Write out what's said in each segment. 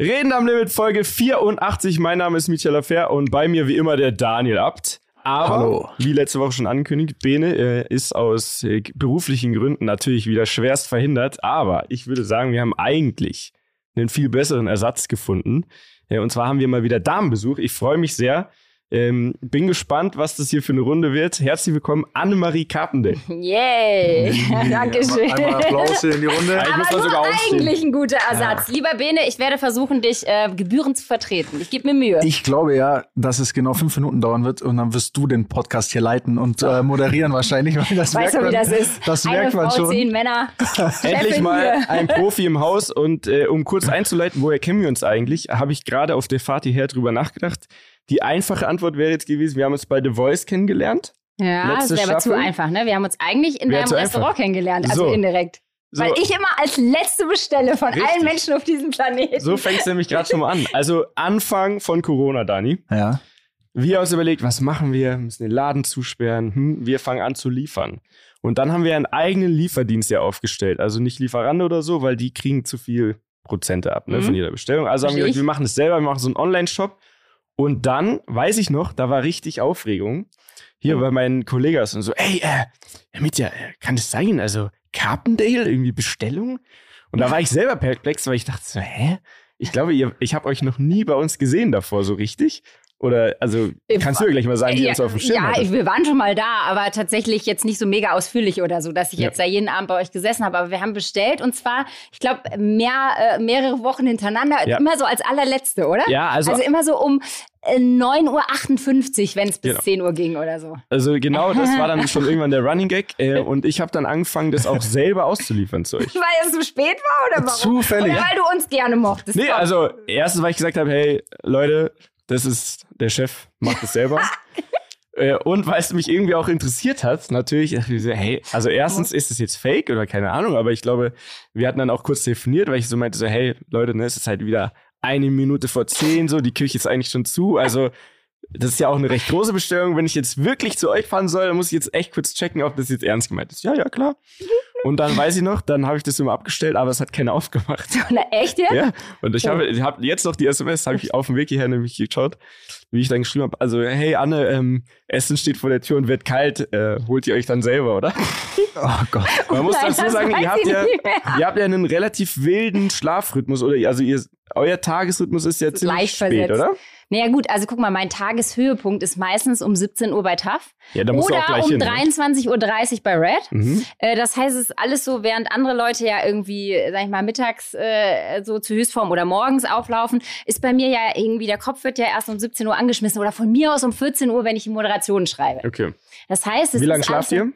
Reden am Limit Folge 84. Mein Name ist Michael Affair und bei mir wie immer der Daniel Abt. Aber, Hallo. wie letzte Woche schon angekündigt, Bene äh, ist aus äh, beruflichen Gründen natürlich wieder schwerst verhindert. Aber ich würde sagen, wir haben eigentlich einen viel besseren Ersatz gefunden. Äh, und zwar haben wir mal wieder Damenbesuch. Ich freue mich sehr. Ähm, bin gespannt, was das hier für eine Runde wird. Herzlich willkommen, Annemarie Carpendale. Yay! Dankeschön. Einmal Applaus hier in die Runde. Eigentlich muss Aber man nur sogar aufstehen. eigentlich ein guter Ersatz. Lieber Bene, ich werde versuchen, dich äh, gebührend zu vertreten. Ich gebe mir Mühe. Ich glaube ja, dass es genau fünf Minuten dauern wird und dann wirst du den Podcast hier leiten und äh, moderieren wahrscheinlich. Weil das weißt merkt du, wie man, das ist? Das Eine merkt man Frau, schon. zehn Männer. Endlich mal hier. ein Profi im Haus und äh, um kurz einzuleiten, woher kennen wir uns eigentlich, habe ich gerade auf der Fahrt hierher drüber nachgedacht. Die einfache Antwort wäre jetzt gewesen, wir haben uns bei The Voice kennengelernt. Ja, das Letzte wäre aber zu einfach, ne? Wir haben uns eigentlich in Wäre deinem Restaurant einfach. kennengelernt, also So. indirekt. So, Weil ich immer als Letzte bestelle von Richtig. allen Menschen auf diesem Planeten. so fängt es nämlich gerade schon mal an. Also Anfang von Corona, Dani. Ja. Wir haben uns überlegt, was machen wir? Wir müssen den Laden zusperren. Hm, wir fangen an zu liefern. Und dann haben wir einen eigenen Lieferdienst ja aufgestellt. Also nicht Lieferando oder so, weil die kriegen zu viel Prozente ab ne, Mhm. von jeder Bestellung. Also haben wir gesagt, wir machen es selber, wir machen so einen Online-Shop. Und dann, weiß ich noch, da war richtig Aufregung. Hier Mhm. bei meinen Kollegen und so, ey, äh, Herr Mitja, äh, kann das sein? Also Carpendale, irgendwie Bestellung? Und da war ich selber perplex, weil ich dachte so, hä? Ich glaube, ihr, ich habe euch noch nie bei uns gesehen davor so richtig. Oder, also, kannst du ja gleich mal sagen, wie ihr uns auf dem Schirm ja, hattet. ich, wir waren schon mal da, aber tatsächlich jetzt nicht so mega ausführlich oder so, dass ich Ja. jetzt da jeden Abend bei euch gesessen habe. Aber wir haben bestellt und zwar, ich glaube, mehr, äh, mehrere Wochen hintereinander, Ja. immer so als allerletzte, oder? Ja, also, Also immer so um 9.58 Uhr, wenn es bis Genau. 10 Uhr ging oder so. also genau, das war dann schon irgendwann der Running Gag. Äh, und ich habe dann angefangen, das auch selber auszuliefern zu euch. Weil es zu spät war oder warum? Zufällig. Oder weil du uns gerne mochtest. Nee, Komm. also erstens, weil ich gesagt habe, hey, Leute, das ist der Chef, macht es selber. Äh, Und weil es mich irgendwie auch interessiert hat, natürlich, hey, also erstens ist es jetzt fake oder keine Ahnung, aber ich glaube, wir hatten dann auch kurz telefoniert, weil ich so meinte, so, hey, Leute, ne, es ist halt wieder eine Minute vor zehn, so, die Küche ist eigentlich schon zu, also das ist ja auch eine recht große Bestellung. Wenn ich jetzt wirklich zu euch fahren soll, dann muss ich jetzt echt kurz checken, ob das jetzt ernst gemeint ist. Ja, ja, klar. Und dann weiß ich noch, dann habe ich das immer abgestellt, aber es hat keiner aufgemacht. Na, echt jetzt? Ja, und ich Oh. habe hab jetzt noch die SMS, habe ich auf dem Weg hierher nämlich geschaut, wie ich dann geschrieben habe. Also, hey Anne, ähm, Essen steht vor der Tür und wird kalt, äh, holt ihr euch dann selber, oder? Oh Gott. Man muss Nein, dazu das sagen, ihr habt, ja, nicht mehr. ihr habt ja einen relativ wilden Schlafrhythmus, oder? Also, ihr, euer Tagesrhythmus ist ja ziemlich leicht spät, versetzt. oder? Naja gut, also guck mal, mein Tageshöhepunkt ist meistens um 17 Uhr bei TAF Ja, da musst du oder auch gleich um hin. ne? 23.30 Uhr bei Red. Mhm. Äh, Das heißt, es ist alles so, während andere Leute ja irgendwie, sag ich mal, mittags äh, so zur Höchstform oder morgens auflaufen, ist bei mir ja irgendwie, der Kopf wird ja erst um 17 Uhr angeschmissen oder von mir aus um 14 Uhr, wenn ich die Moderation schreibe. Okay. Das heißt, es Wie lange schlaft ihr?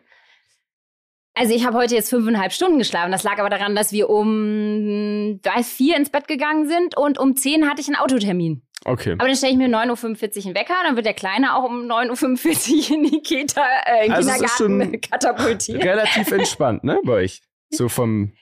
Also ich habe heute jetzt fünfeinhalb Stunden geschlafen. Das lag aber daran, dass wir um weiß, vier ins Bett gegangen sind und um zehn hatte ich einen Autotermin. Okay. Aber dann stelle ich mir 9.45 Uhr einen Wecker, dann wird der Kleine auch um 9.45 Uhr in die Kita, äh, in Also Kindergarten schon katapultiert. Relativ entspannt, ne, bei euch? So vom,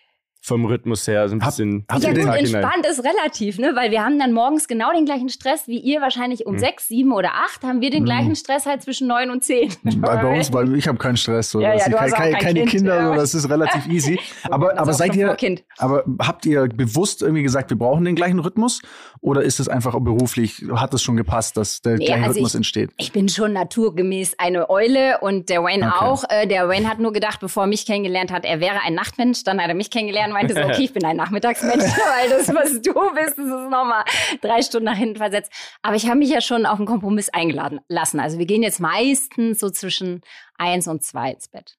vom Rhythmus her, so ein Hab- bisschen habt Ja gut, entspannt ist relativ, ne? Weil wir haben dann morgens genau den gleichen Stress wie ihr wahrscheinlich um Mhm. sechs, sieben oder acht haben wir den Mhm. gleichen Stress halt zwischen neun und zehn. Bei, bei uns, weil ich habe keinen Stress. So. Ja, ja, du keine, kein keine Kind, Kinder, ja. so, das ist relativ easy. aber, aber seid ihr, Kind. aber habt ihr bewusst irgendwie gesagt, wir brauchen den gleichen Rhythmus? Oder ist es einfach beruflich, hat es schon gepasst, dass der Nee, gleiche also Rhythmus ich- entsteht? Ich bin schon naturgemäß eine Eule und der Wayne Okay. auch. Äh, der Wayne hat nur gedacht, bevor er mich kennengelernt hat, er wäre ein Nachtmensch. Dann hat er mich kennengelernt und meinte so, okay, ich bin ein Nachmittagsmensch, weil das, was du bist, das ist nochmal drei Stunden nach hinten versetzt. Aber ich habe mich ja schon auf einen Kompromiss eingeladen lassen. Also wir gehen jetzt meistens so zwischen eins und zwei ins Bett.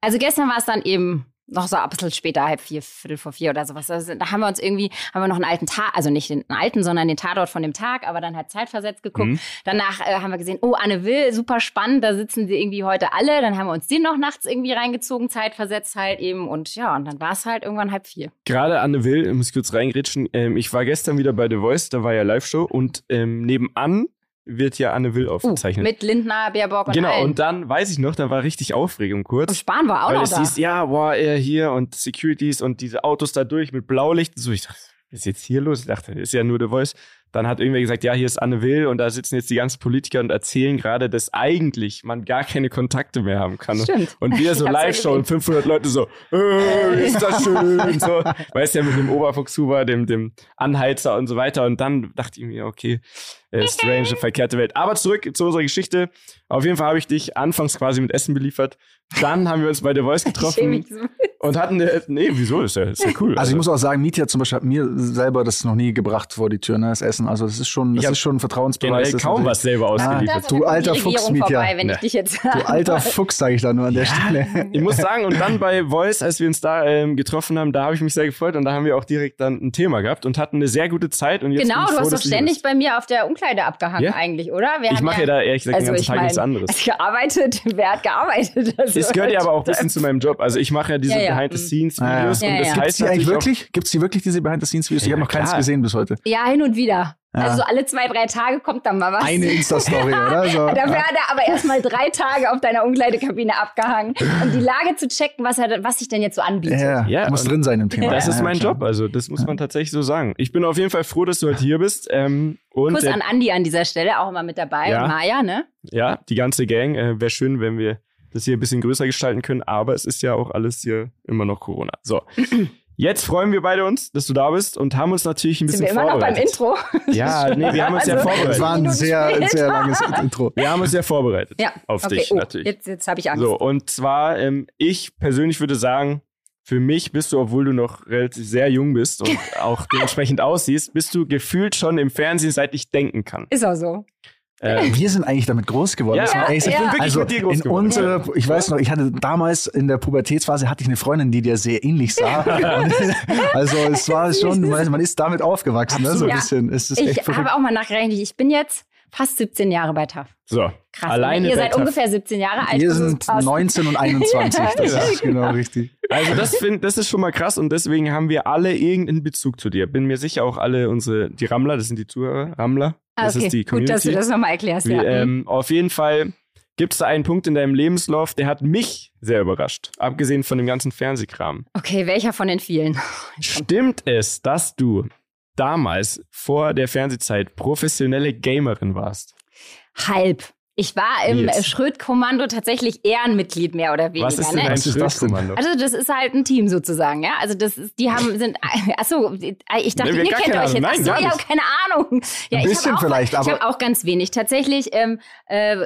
Also gestern war es dann eben noch so ein bisschen später, halb vier, viertel vor vier oder sowas. Also, da haben wir uns irgendwie, haben wir noch einen alten Tag, also nicht den alten, sondern den Tatort von dem Tag, aber dann halt zeitversetzt geguckt. Mhm. Danach äh, haben wir gesehen, oh, Anne Will, super spannend, da sitzen sie irgendwie heute alle. Dann haben wir uns den noch nachts irgendwie reingezogen, zeitversetzt halt eben. Und ja, und dann war es halt irgendwann halb vier. Gerade Anne Will, muss ich kurz reingrätschen. Ähm, ich war gestern wieder bei The Voice, da war ja Live-Show und ähm, nebenan wird ja Anne Will Uh, aufgezeichnet. mit Lindner, Baerbock und genau, allen. und dann weiß ich noch, da war richtig Aufregung und kurz. Spahn war auch weil noch es da. hieß, ja, boah, er hier und Securities und diese Autos da durch mit Blaulicht. So, ich dachte, was ist jetzt hier los? Ich dachte, ist ja nur The Voice. Dann hat irgendwer gesagt, ja, hier ist Anne Will und da sitzen jetzt die ganzen Politiker und erzählen gerade, dass eigentlich man gar keine Kontakte mehr haben kann. Stimmt. Und wir so ja Live-Show und 500 Leute so, äh, ist das schön. so, weißt ja, mit dem Oberfuchshuber, dem, dem Anheizer und so weiter. Und dann dachte ich mir, okay, äh, strange, verkehrte Welt. Aber zurück zu unserer Geschichte. Auf jeden Fall habe ich dich anfangs quasi mit Essen beliefert. Dann haben wir uns bei The Voice getroffen. Und hatten, eine, nee, wieso? Ist ja, ist ja cool. Also ich muss auch sagen, Mietja zum Beispiel hat mir selber das noch nie gebracht vor die Tür, ne, das Essen. Also das ist schon, das Ich ist schon ein Vertrauensbeweis. generell das kaum was selber Da ausgeliefert. du alter Fuchs, Mietja. ich Du alter Fuchs, sage ich da nur an der Stelle. Ich muss sagen, und dann bei Voice, als wir uns da ähm, getroffen haben, da habe ich mich sehr gefreut und da haben wir auch direkt dann ein Thema gehabt und hatten eine sehr gute Zeit. Und jetzt Genau, ich du froh, hast doch ständig bei mir auf der Umkleide abgehangen Ja? eigentlich, oder? Wir Ich mache ja da ehrlich gesagt den ganzen Tag nichts anderes. Gearbeitet, wer hat gearbeitet? Also, Es gehört ja aber auch ein bisschen zu meinem Job. Also ich mache ja diese Ja, ja. Behind-the-Scenes-Videos Ja, und ja. das Gibt's Gibt's heißt die eigentlich wirklich? Gibt's die wirklich, diese Behind-the-Scenes-Videos? ich Ja, habe noch keins klar. gesehen bis heute. Ja, hin und wieder. Ja. Also so alle zwei, drei Tage kommt dann mal was. Eine Insta-Story, oder? So. Dafür hat er aber erstmal drei Tage auf deiner Umkleidekabine abgehangen, um die Lage zu checken, was, er, was sich denn jetzt so anbietet. Ja, Ja, und drin sein im Thema. das Ja, ist mein klar. Job. Also das muss man tatsächlich so sagen. Ich bin auf jeden Fall froh, dass du heute hier bist. Ähm, und Kuss äh, an Andi an dieser Stelle, auch immer mit dabei. Ja. Und Maja, ne? ja, die ganze Gang. Äh, Wäre schön, wenn wir das hier ein bisschen größer gestalten können, aber es ist ja auch alles hier immer noch Corona. So. Jetzt freuen wir beide uns, dass du da bist und haben uns natürlich ein Sind bisschen wir immer noch beim vorbereitet. Intro? Ja, nee, wir haben uns ja Also- vorbereitet. Das war ein sehr, sehr langes Intro. Wir haben uns ja vorbereitet. Ja, Auf okay. dich oh, natürlich. Jetzt, jetzt habe ich Angst. So, und zwar, ähm, ich persönlich würde sagen, für mich bist du, obwohl du noch relativ sehr jung bist und auch dementsprechend aussiehst, bist du gefühlt schon im Fernsehen, seit ich denken kann. Ist auch so. Ähm, Wir sind eigentlich damit groß geworden. Ja, ja. bin wirklich also mit dir groß in geworden. unsere, ich weiß noch, ich hatte damals in der Pubertätsphase hatte ich eine Freundin, die dir sehr ähnlich sah. also es war schon, man man ist damit aufgewachsen, ne? so ein Ja. bisschen. Es ist Ich echt verrückt. habe auch mal nachgerechnet. Ich bin jetzt fast 17 Jahre bei TAF. so, Krass. alleine Ihr seid TAF. ungefähr 17 Jahre alt. Wir das ist sind fast- 19 und 21. Das Ja. ist genau richtig. Also das, find, das ist schon mal krass und deswegen haben wir alle irgendeinen Bezug zu dir. Bin mir sicher auch alle unsere, die Rammler, das sind die Zuhörer, Rammler, Ah, das okay. ist die Gut, dass Community. du das nochmal erklärst. Wie, ja. ähm, auf jeden Fall gibt es da einen Punkt in deinem Lebenslauf, der hat mich sehr überrascht. Abgesehen von dem ganzen Fernsehkram. okay, welcher von den vielen? Stimmt es, dass du damals vor der Fernsehzeit professionelle Gamerin warst? Halb. Ich war im Yes. Schröd-Kommando tatsächlich Ehrenmitglied mehr oder weniger. Was ist denn ne? ein? Schrödkommando? Also das ist halt ein Team sozusagen, ja. Also das ist, die haben sind, achso, ich dachte, Nee, wir ihr kennt euch jetzt. Nein, Achso, ich habe keine Ahnung. Ja, Ein ich bisschen hab auch, vielleicht, ich aber- habe auch ganz wenig. Tatsächlich ähm, äh,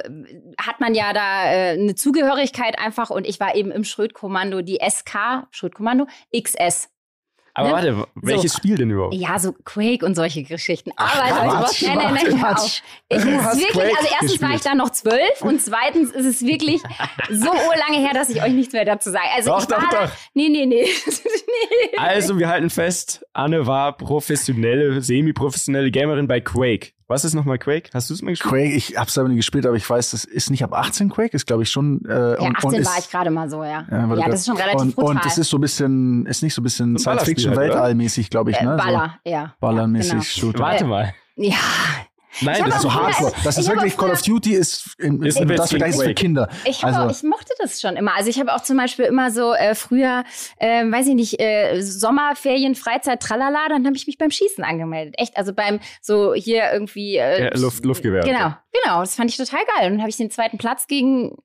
hat man ja da äh, eine Zugehörigkeit einfach und ich war eben im Schröd-Kommando, die SK Schröd-Kommando XS. Aber Ne? warte, welches Spiel denn überhaupt? Ja, so Quake und solche Geschichten. Ach, Aber Quatsch, nein, nein, nein, Quatsch. hör auf. Ich, Du es hast ist wirklich, Quake also erstens war ich gespielt. da noch zwölf und zweitens ist es wirklich so urlange her, dass ich euch nichts mehr dazu sage. Also Doch, ich war doch, da, doch. Nee, nee, nee. nee. Also, wir halten fest, Anne war professionelle, semi-professionelle Gamerin bei Quake. Was ist nochmal Quake? Hast du es mal gespielt? Quake, ich hab's aber nie gespielt, aber ich weiß, das ist nicht ab 18 Quake, ist glaube ich schon. Äh, Ja, und, 18 und ist, war ich gerade mal so, ja. Ja, Ja, das ist schon relativ und, brutal. und das ist so ein bisschen, ist nicht so ein bisschen Ein Ballerspiel Science-Fiction, halt, glaube ich, äh, ne? Baller, ja. Ballermäßig, Ja, Shooter. Warte mal. genau. ja. Nein, das ist so. Hardcore. Das ist wirklich Call of Duty ist, in, Ist in, ein das bisschen ist für. Kinder. Ich, also, auch, ich mochte das schon immer. Also ich habe auch zum Beispiel immer so äh, früher, äh, weiß ich nicht, äh, Sommerferien, Freizeit, tralala, dann habe ich mich beim Schießen angemeldet. Echt, also beim so hier irgendwie äh, Ja, Luft, Luftgewehr. Genau, genau. Das fand ich total geil. Und dann habe ich den zweiten Platz gegen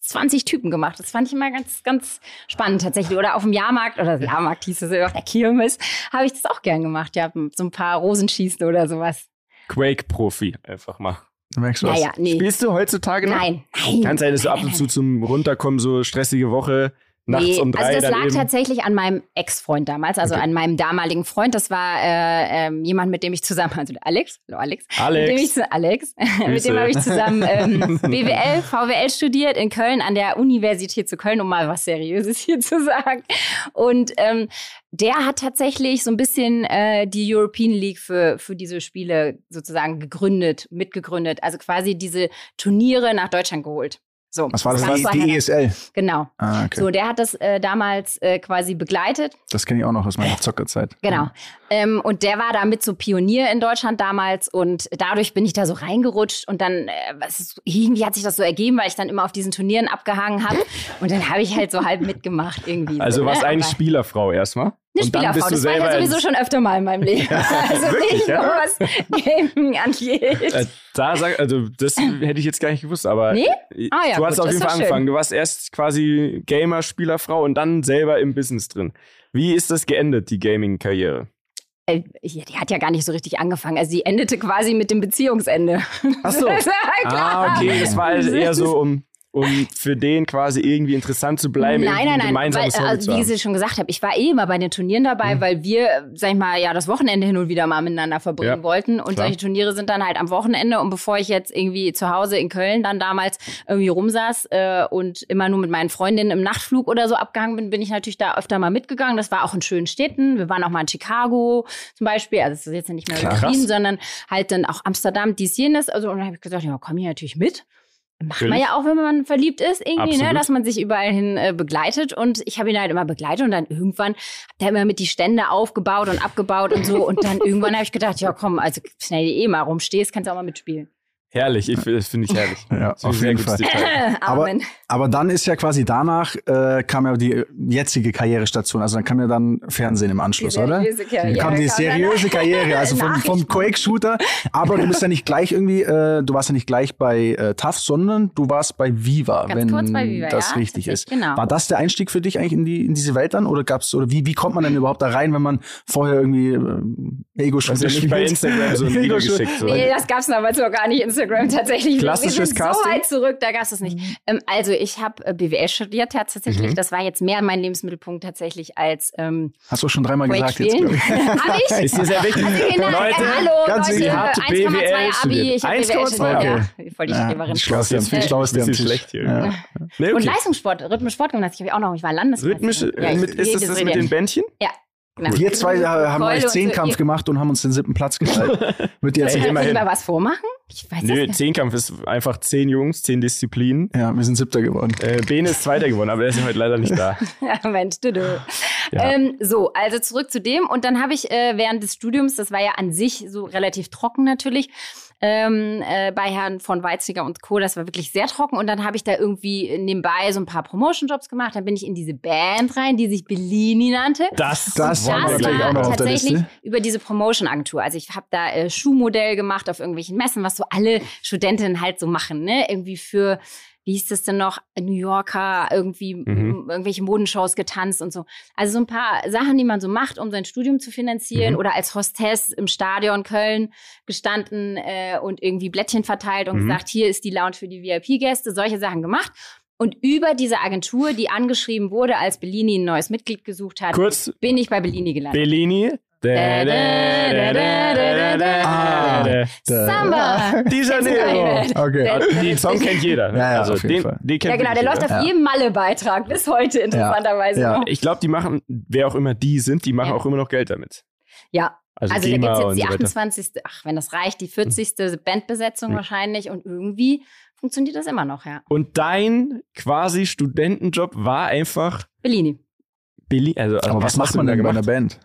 20 Typen gemacht. Das fand ich immer ganz, ganz spannend tatsächlich. Oder auf dem Jahrmarkt, oder Jahrmarkt hieß es ja, auf der Kirmes, habe ich das auch gern gemacht. Ja, so ein paar Rosenschießen oder sowas. Quake-Profi, einfach mal. du merkst was. Naja, nee. Spielst du heutzutage noch? Nein, nein. Kann sein, dass du ab und zu zum Runterkommen so stressige Woche nachts Nee, um drei also das lag eben. tatsächlich an meinem Ex-Freund damals, also Okay. an meinem damaligen Freund. Das war äh, ähm, jemand, mit dem ich zusammen, also Alex, hallo Alex, Alex. mit dem Alex, mit dem habe ich zusammen ähm, BWL, VWL studiert in Köln an der Universität zu Köln, um mal was Seriöses hier zu sagen. Und ähm, der hat tatsächlich so ein bisschen äh, die European League für, für diese Spiele sozusagen gegründet, mitgegründet. Also quasi diese Turniere nach Deutschland geholt. So, Was war das? Die, zu die ESL. Genau. Ah, okay. So, der hat das äh, damals äh, quasi begleitet. Das kenne ich auch noch aus meiner Zockerzeit. Genau. Ähm, und der war damit so Pionier in Deutschland damals und dadurch bin ich da so reingerutscht und dann äh, was irgendwie hat sich das so ergeben, weil ich dann immer auf diesen Turnieren abgehangen habe und dann habe ich halt so halb mitgemacht irgendwie. Also so, warst ne? eigentlich Aber- Spielerfrau erstmal. Eine Und Spielerfrau, du das war ja sowieso schon öfter mal in meinem Leben. also Wirklich, nicht ja? nur was Gaming angeht. Äh, da sag, also das hätte ich jetzt gar nicht gewusst, aber Nee? Ah ja, du hast gut, auf jeden Fall doch schön. angefangen. Du warst erst quasi Gamer, Spielerfrau und dann selber im Business drin. Wie ist das geendet, die Gaming-Karriere? Äh, ja, die hat ja gar nicht so richtig angefangen. Also die endete quasi mit dem Beziehungsende. Ach so. Klar. Ah, okay, das war also eher so, um, um für den quasi irgendwie interessant zu bleiben, Nein, nein, ein nein. Weil, also, wie ich schon gesagt habe, ich war eh immer bei den Turnieren dabei, Mhm. weil wir, sag ich mal, ja, das Wochenende hin und wieder mal miteinander verbringen Ja, wollten. Und klar. solche Turniere sind dann halt am Wochenende. Und bevor ich jetzt irgendwie zu Hause in Köln dann damals irgendwie rumsaß äh, und immer nur mit meinen Freundinnen im Nachtflug oder so abgehangen bin, bin ich natürlich da öfter mal mitgegangen. Das war auch in schönen Städten. Wir waren auch mal in Chicago zum Beispiel. Also es ist jetzt nicht mehr Klar. Berlin, sondern halt dann auch Amsterdam, dies, jenes. Also und dann habe ich gesagt, ja, komm hier natürlich mit. Macht man ja auch, wenn man verliebt ist, irgendwie, ne? Dass man sich überall hin äh, begleitet. Und ich habe ihn halt immer begleitet und dann irgendwann hat er immer mit die Stände aufgebaut und abgebaut und so. Und dann irgendwann habe ich gedacht, ja komm, also schnell die eh mal rumstehst, kannst du auch mal mitspielen. Herrlich, ich, das finde ich herrlich. Ja, auf jeden Fall. Detail. Aber, aber dann ist ja quasi danach äh, kam ja die jetzige Karrierestation. Also dann kam ja dann Fernsehen im Anschluss, Die oder? seriöse Karriere Kam die seriöse. Karriere, also vom, vom. Quake-Shooter. Aber du bist ja nicht gleich irgendwie, äh, du warst ja nicht gleich bei äh, TAF, sondern du warst bei Viva, Ganz wenn kurz bei Viva, das ja, richtig ist. genau. War das der Einstieg für dich eigentlich in, die, in diese Welt dann? Oder gab's, oder wie, wie kommt man denn überhaupt da rein, wenn man vorher irgendwie äh, Ego-Shooter Also nicht bei Instagram so ein Video Ego-Shooter- geschickt. So. Nee, das gab's damals noch gar nicht, Instagram tatsächlich. Klassisches Wir sind Casting? so weit zurück, da gab's es nicht. Ähm, also ich habe äh, BWL studiert tatsächlich. Mhm. Das war jetzt mehr mein Lebensmittelpunkt tatsächlich als ähm, Hast du schon dreimal gesagt jetzt, spielen. glaub ich. Ich? Ist dir sehr wichtig. Genau, Leute, äh, hallo, ganz Leute, habt 1,2 BWL Abi, studiert. ich habe BWL 1,2, studiert. okay. Ja, voll die Streberin. am Tisch, Schlauste am bisschen schlecht hier. Ja. Nee, Und okay. Leistungssport, Rhythmisch Sportgymnastik habe ich auch noch. Ich war Landesmeisterin. Rhythmisch, Ja, äh, ich- mit, ist das das mit den Bändchen? Ja. Genau. Wir zwei äh, haben euch so, Zehnkampf ihr- gemacht und haben uns den siebten Platz geteilt. Wird jetzt Ey, Kannst du immerhin. mal was vormachen? Ich weiß Nö. Zehnkampf ist einfach zehn Jungs, zehn Disziplinen. ja, wir sind siebter geworden. Äh, Bene ist Zweiter geworden, aber der ist heute leider nicht da. Ja, Mensch, du, du. Ja. Ähm, so, also zurück zu dem. Und dann habe ich äh, während des Studiums, das war ja an sich so relativ trocken natürlich, ähm, äh, bei Herrn von Weizsäcker und Co., das war wirklich sehr trocken. Und dann habe ich da irgendwie nebenbei so ein paar Promotion-Jobs gemacht. Dann bin ich in diese Band rein, die sich Bellini nannte. Das, Das Das war tatsächlich über diese Promotion-Agentur. Also ich habe da äh, Schuhmodell gemacht auf irgendwelchen Messen, was so alle Studentinnen halt so machen, ne? Irgendwie für, wie hieß das denn noch, New Yorker, irgendwie Mhm. irgendwelche Modenshows getanzt und so. Also so ein paar Sachen, die man so macht, um sein Studium zu finanzieren Mhm. oder als Hostess im Stadion Köln gestanden äh, und irgendwie Blättchen verteilt und Mhm. gesagt, hier ist die Lounge für die VIP-Gäste, solche Sachen gemacht. Und über diese Agentur, die angeschrieben wurde, als Bellini ein neues Mitglied gesucht hat, Kurz, bin ich bei Bellini gelandet. Bellini. Ah. Samba! Di Janeiro. Okay. Den Song kennt jeder. Ne? Ja, ja, also den, den kennt Ja, genau, der läuft auf jedem Malle-Beitrag bis heute interessanterweise Ja. Ich glaube, die machen, wer auch immer die sind, die machen Ja. auch immer noch Geld damit. Ja, Also, also da gibt es jetzt die so weiter. 28. Ach, wenn das reicht, die 40. Bandbesetzung Mhm. wahrscheinlich und irgendwie funktioniert das immer noch, ja. Und dein quasi Studentenjob war einfach Bellini. Billy. Also, also Aber was macht man denn bei einer? Band?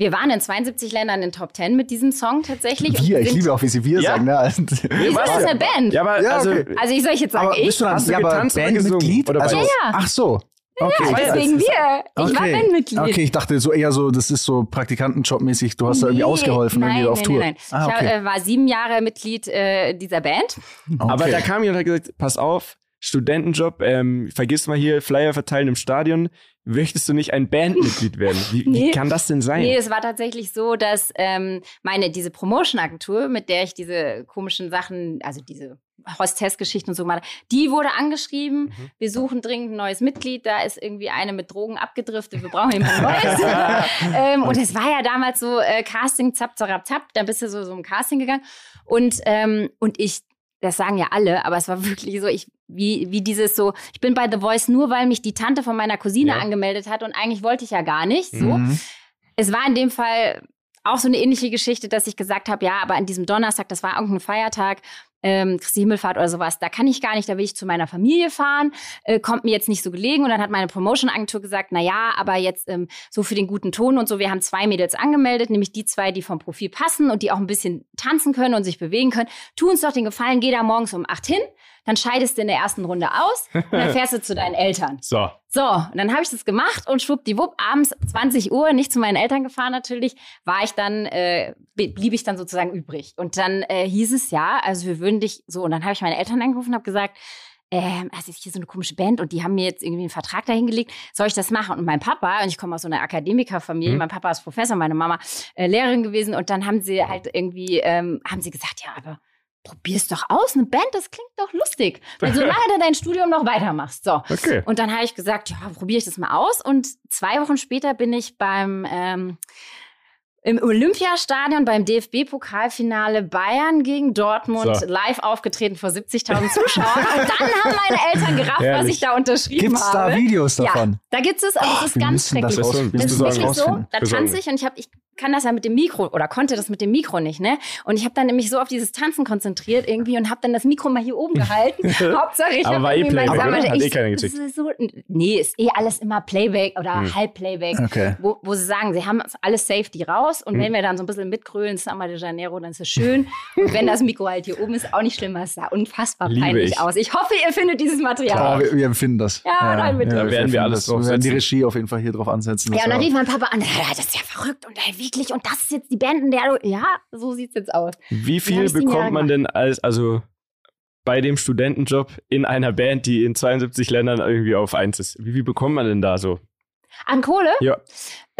Wir waren in 72 Ländern in Top 10 mit diesem Song tatsächlich. Wir, ich sind- liebe auch, wie sie wir Ja. sagen. Ne? Also, ist das eine Band? Ja, aber Ja, also, okay. Also ich soll ich jetzt sagen, aber ich? bist du dann Hast du ja, aber getanzt oder Bandmitglied? gesungen? Oder also? Ja, ja. Ach so. Okay. ja, deswegen wir. Ich war Okay. Bandmitglied. Okay, ich dachte so eher so, das ist so Praktikantenjobmäßig, du hast da irgendwie Nee, ausgeholfen nein, irgendwie auf nein, Tour. Nein, nein. Ah, Ich okay. hab, äh, war sieben Jahre Mitglied äh, dieser Band. aber Okay. da kam jemand und hat gesagt, pass auf, Studentenjob, ähm, vergiss mal hier Flyer verteilen im Stadion. Möchtest du nicht ein Bandmitglied werden? Wie, wie Nee. kann das denn sein? Nee, es war tatsächlich so, dass ähm, meine, diese Promotion-Agentur, mit der ich diese komischen Sachen, also diese Hostess-Geschichten und so habe, die wurde angeschrieben, Mhm. wir suchen dringend ein neues Mitglied, da ist irgendwie eine mit Drogen abgedriftet, wir brauchen jemand Neues. ähm, und es war ja damals so äh, Casting, zapp, zapp, zapp, da bist du so, so im Casting gegangen und, ähm, und ich das sagen ja alle, aber es war wirklich so, ich, wie, wie dieses so, ich bin bei The Voice nur, weil mich die Tante von meiner Cousine Ja. angemeldet hat und eigentlich wollte ich ja gar nicht. So. Mhm. Es war in dem Fall auch so eine ähnliche Geschichte, dass ich gesagt habe, ja, aber an diesem Donnerstag, das war irgendein Feiertag, ähm, Christi Himmelfahrt oder sowas, da kann ich gar nicht, da will ich zu meiner Familie fahren, äh, kommt mir jetzt nicht so gelegen. Und dann hat meine Promotion-Agentur gesagt, na ja, aber jetzt ähm, so für den guten Ton und so, wir haben zwei Mädels angemeldet, nämlich die zwei, die vom Profil passen und die auch ein bisschen tanzen können und sich bewegen können. Tu uns doch den Gefallen, geh da morgens um acht hin, dann scheidest du in der ersten Runde aus und dann fährst du zu deinen Eltern. So. So, und dann habe ich das gemacht und schwuppdiwupp, abends 20 Uhr, nicht zu meinen Eltern gefahren natürlich, war ich dann, äh, blieb ich dann sozusagen übrig. Und dann äh, hieß es ja, also wir würden dich so, und dann habe ich meine Eltern angerufen und habe gesagt, ähm, also ist hier so eine komische Band und die haben mir jetzt irgendwie einen Vertrag dahingelegt, soll ich das machen? Und mein Papa, und ich komme aus so einer Akademikerfamilie, mhm. mein Papa ist Professor, meine Mama äh, Lehrerin gewesen und dann haben sie halt irgendwie, ähm, haben sie gesagt, ja, aber probier's doch aus, eine Band, das klingt doch lustig. Weil solange du dein Studium noch weitermachst. So. Okay. Und dann habe ich gesagt, ja, probiere ich das mal aus. Und zwei Wochen später bin ich beim ähm, im Olympiastadion beim DFB-Pokalfinale Bayern gegen Dortmund so. live aufgetreten vor 70.000 Zuschauern. Und dann haben meine Eltern gerafft, Herrlich. was ich da unterschrieben gibt's habe. Gibt es da Videos davon? Ja, da gibt es, aber es ist ganz schrecklich. Das, das, das ist wirklich so, da tanze ich und ich habe, ich kann das ja mit dem Mikro oder konnte das mit dem Mikro nicht, ne? Und ich habe dann nämlich so auf dieses Tanzen konzentriert irgendwie und habe dann das Mikro mal hier oben gehalten. Hauptsache ich habe eh Playback, mein Hat eh keiner gecheckt. So, nee, ist eh alles immer Playback oder hm. Halbplayback, okay. wo, wo sie sagen, sie haben alles Safety raus und hm. wenn wir dann so ein bisschen mitgrölen, Samba de Janeiro, dann ist es schön. und wenn das Mikro halt hier oben ist, auch nicht schlimm, es sah unfassbar Liebe peinlich ich. aus. Ich hoffe, ihr findet dieses Material. Oh, wir, wir empfinden das. Ja, ja nein, bitte. Ja, da werden wir alles drauf Wir werden die Regie auf jeden Fall hier drauf ansetzen. Ja, und dann rief mein Papa an, das ist ja verrückt und wirklich und das ist jetzt die Band, in der du. Ja, so sieht's jetzt aus. Wie viel bekommt man denn als, also bei dem Studentenjob in einer Band, die in 72 Ländern irgendwie auf eins ist? Wie viel bekommt man denn da so? An Kohle? Ja.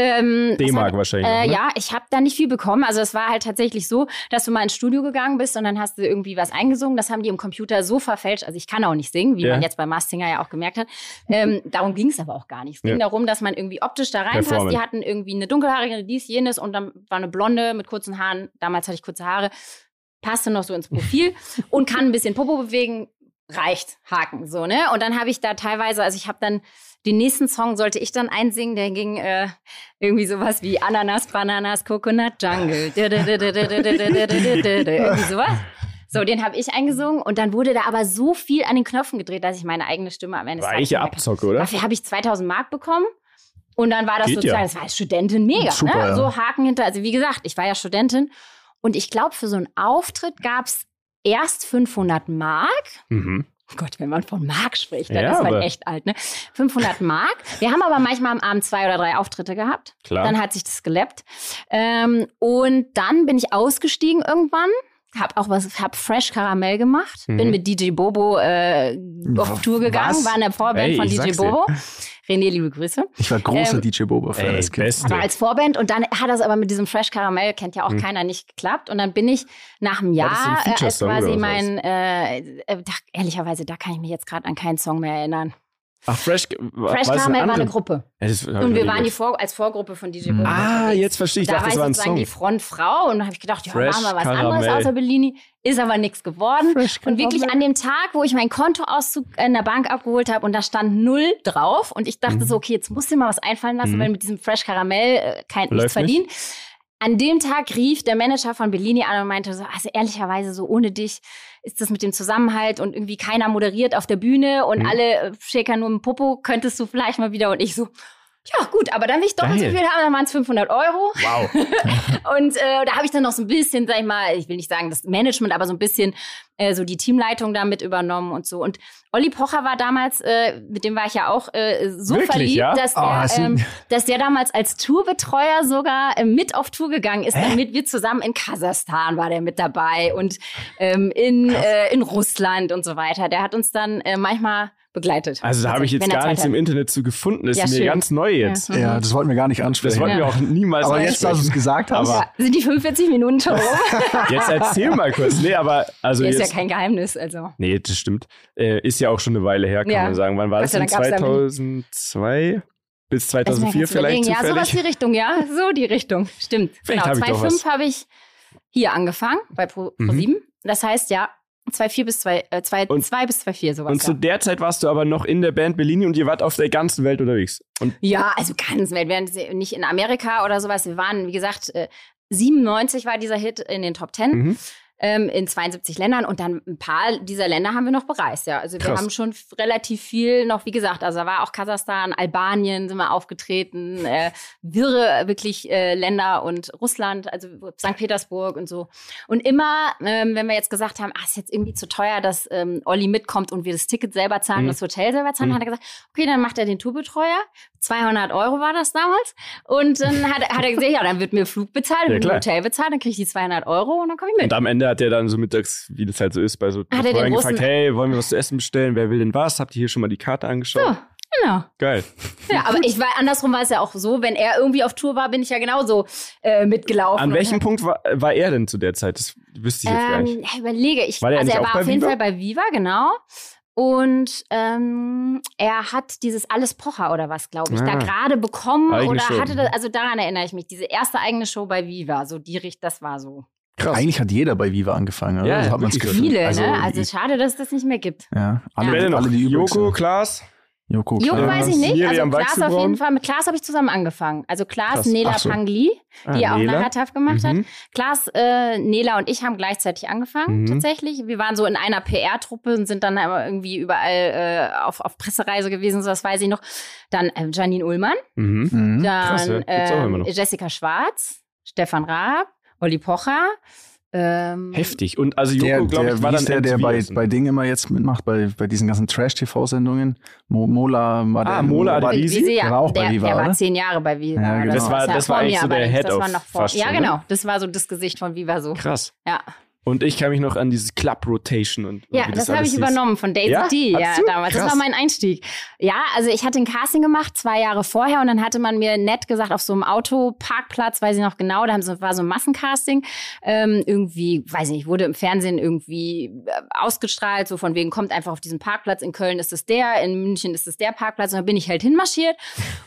Ähm, D-Mark wahrscheinlich. Äh, ne? Ja, ich habe da nicht viel bekommen. Also es war halt tatsächlich so, dass du mal ins Studio gegangen bist und dann hast du irgendwie was eingesungen. Das haben die im Computer so verfälscht. Also ich kann auch nicht singen, wie ja. man jetzt bei Mastinger ja auch gemerkt hat. Ähm, darum ging es aber auch gar nicht. Es ging ja. darum, dass man irgendwie optisch da reinpasst. Die hatten irgendwie eine dunkelhaarige, dies, jenes und dann war eine Blonde mit kurzen Haaren. Damals hatte ich kurze Haare. Passte noch so ins Profil und kann ein bisschen Popo bewegen. Reicht, Haken, so, ne? Und dann habe ich da teilweise, also ich habe dann den nächsten Song sollte ich dann einsingen, der ging äh, irgendwie sowas wie Ananas, Bananas, Coconut Jungle. irgendwie sowas. So, den habe ich eingesungen und dann wurde da aber so viel an den Knöpfen gedreht, dass ich meine eigene Stimme am Ende War eigentlich ja Abzock, oder? Dafür habe ich 2000 Mark bekommen. Und dann war das Geht sozusagen, ja. das war als Studentin mega, Super, ne? ja. So Haken hinter. Also wie gesagt, ich war ja Studentin und ich glaube, für so einen Auftritt gab es erst 500 Mark. Mhm. Oh Gott, wenn man von Mark spricht, dann Ja, ist man echt alt, ne? 500 Mark. Wir haben aber manchmal am Abend zwei oder drei Auftritte gehabt. Klar. Dann hat sich das geleppt. Ähm, und dann bin ich ausgestiegen irgendwann. Hab auch was, hab Fresh Karamell gemacht. Mhm. Bin mit DJ Bobo äh, auf Tour gegangen. Was? War in der Vorband Ey, von DJ sag's dir. Bobo. René, liebe Grüße. Ich war großer Ähm, DJ Boba-Fan Ey, als Kind. beste. Aber als Vorband und dann hat das aber mit diesem Fresh Karamell, kennt ja auch Hm. keiner, nicht geklappt. Und dann bin ich nach einem War das so ein Jahr, äh, als quasi mein, äh, äh, da, ehrlicherweise, da kann ich mich jetzt gerade an keinen Song mehr erinnern. Ach, Fresh, Fresh Karamell war eine Gruppe. Ja, ich Und wir waren die. Vor als Vorgruppe von DJ Bobo. Ah, jetzt verstehe ich. Ich Da dachte, war das ich sozusagen Song. die Frontfrau und dann habe ich gedacht, ja, Fresh machen wir was anderes Karamell. außer Bellini. Ist aber nichts geworden. Fresh Und wirklich an dem Tag, wo ich meinen Kontoauszug in der Bank abgeholt habe und da stand null drauf und ich dachte Mhm. so, okay, jetzt musst du dir mal was einfallen lassen, Mhm. weil mit diesem Fresh Karamell äh, kein Läuft nichts verdienen. An dem Tag rief der Manager von Bellini an und meinte so, also ehrlicherweise so ohne dich ist das mit dem Zusammenhalt und irgendwie keiner moderiert auf der Bühne und Mhm. alle äh, schäkern nur im Popo, könntest du vielleicht mal wieder und ich so, ja gut, aber dann will ich doppelt so Geil. viel haben, dann waren es 500 Euro. Wow. Und äh, da habe ich dann noch so ein bisschen, sag ich mal, ich will nicht sagen das Management, aber so ein bisschen äh, so die Teamleitung da mit übernommen und so. Und Olli Pocher war damals, äh, mit dem war ich ja auch äh, so Wirklich, verliebt, ja? dass, Oh, der, ähm, dass der damals als Tourbetreuer sogar äh, mit auf Tour gegangen ist, damit wir zusammen in Kasachstan war der mit dabei und ähm, in, äh, in Russland und so weiter. Der hat uns dann äh, manchmal begleitet. Also da habe ich jetzt Wenn er gar nichts hat. im Internet zu gefunden. Das Ja, ist mir schön. ganz neu jetzt. Ja. Ja, das wollten wir gar nicht Das ansprechen. wollten wir auch niemals Aber jetzt, dass du es gesagt hast, Aber- Ja, sind die 45 Minuten schon rum? Jetzt erzähl mal kurz. Nee, aber also ist ja kein Geheimnis, also. Nee, das stimmt. Äh, ist ja auch schon eine Weile her, kann Ja. man sagen. Wann war das denn? Dank gab's da 2002 bis Lass mich 2004 jetzt vielleicht überlegen. Ja, sowas zufällig? die Richtung, ja. So die Richtung. Stimmt. Vielleicht genau. hab ich doch 2005 habe ich hier angefangen, bei Pro, Pro Mhm. 7. Das heißt, ja, 2004 bis 2, äh, 2, Und- 2 bis 2004 sowas. Und zu ja. der Zeit warst du aber noch in der Band Bellini und ihr wart auf der ganzen Welt unterwegs. Und ja, also ganz Welt. Wir waren nicht in Amerika oder sowas. Wir waren, wie gesagt, äh, 97 war dieser Hit in den Top 10. Mhm. Ähm, in 72 Ländern und dann ein paar dieser Länder haben wir noch bereist, ja. Also wir Krass. haben schon relativ viel noch, wie gesagt, also da war auch Kasachstan, Albanien sind wir aufgetreten, äh, wirre wirklich äh, Länder und Russland, also St. Petersburg und so. Und immer, ähm, wenn wir jetzt gesagt haben, ah, ist jetzt irgendwie zu teuer, dass ähm, Olli mitkommt und wir das Ticket selber zahlen, Mhm. das Hotel selber zahlen, Mhm. hat er gesagt, okay, dann macht er den Tourbetreuer. 200 Euro war das damals. Und dann hat, hat er gesagt, ja, dann wird mir Flug bezahlt, Ja. Hotel bezahlt, dann kriege ich die 200 Euro und dann komme ich mit. Und am Ende hat er dann so mittags, wie das halt so ist, bei so den Betreuern Russen- gefragt, hey, wollen wir was zu essen bestellen? Wer will denn was? Habt ihr hier schon mal die Karte angeschaut? So, genau. Geil. Ja, aber ich war andersrum war es ja auch so, wenn er irgendwie auf Tour war, bin ich ja genauso äh, mitgelaufen. An welchem hab- Punkt war, war er denn zu der Zeit? Das wüsste ich jetzt gar nicht. Ähm, ich überlege, ich, War der also er war auf jeden Viva? Fall bei Viva, genau. Und ähm, er hat dieses Alles Pocher oder was, glaube ich, da Ah. gerade bekommen oder Show. hatte das, also daran erinnere ich mich, diese erste eigene Show bei Viva, so die Richt, das war so. Krass. Eigentlich hat jeder bei Viva angefangen, oder? Ja, so hat man's. Viele, also, ne? Also schade, dass es das nicht mehr gibt. ja, alle, noch? alle die Joko. Klaas? Joko, Joko klar. weiß ich nicht. Miriam Also Klaas auf jeden Fall. Mit Klaas habe ich zusammen angefangen. Also Klaas, Krass. Nela so. Pangli, die Ah, auch Nela? Nachataf gemacht hat. Mhm. Klaas, äh, Nela und ich haben gleichzeitig angefangen, Mhm. tatsächlich. Wir waren so in einer PR-Truppe und sind dann aber irgendwie überall äh, auf, auf Pressereise gewesen, so das weiß ich noch. Dann äh, Janine Ullmann, Mhm. Mhm. dann Krass, ja. Noch. Jessica Schwarz, Stefan Raab, Olli Pocher. Ähm, Heftig. Und also Joko, Der, glaube der, ich, war dann der, der bei, bei Ding immer jetzt mitmacht, bei, bei diesen ganzen Trash-TV-Sendungen. Mo, Mola war der. Ah, Mola war, Adebisi? Wie sie ja, Der war auch bei der, Viva, der war oder? zehn Jahre bei Viva. Ja, genau. Das war- ja das war vor eigentlich so der. Head das of war noch vor, fast Ja, genau. Das war so das Gesicht von Viva so. Krass. Ja. Und ich kann mich noch an dieses Club Rotation und Ja, wie das, habe ich hieß. übernommen von Daisy Ja? D. Ja, damals. Das Krass. war mein Einstieg. Ja, also ich hatte ein Casting gemacht, zwei Jahre vorher, und dann hatte man mir nett gesagt, auf so einem Autoparkplatz, weiß ich noch genau, da haben so, war so ein Massencasting. Ähm, irgendwie, weiß ich nicht, wurde im Fernsehen irgendwie äh, ausgestrahlt, so von wegen, kommt einfach auf diesen Parkplatz. In Köln ist es der, in München ist es der Parkplatz. Und da bin ich halt hinmarschiert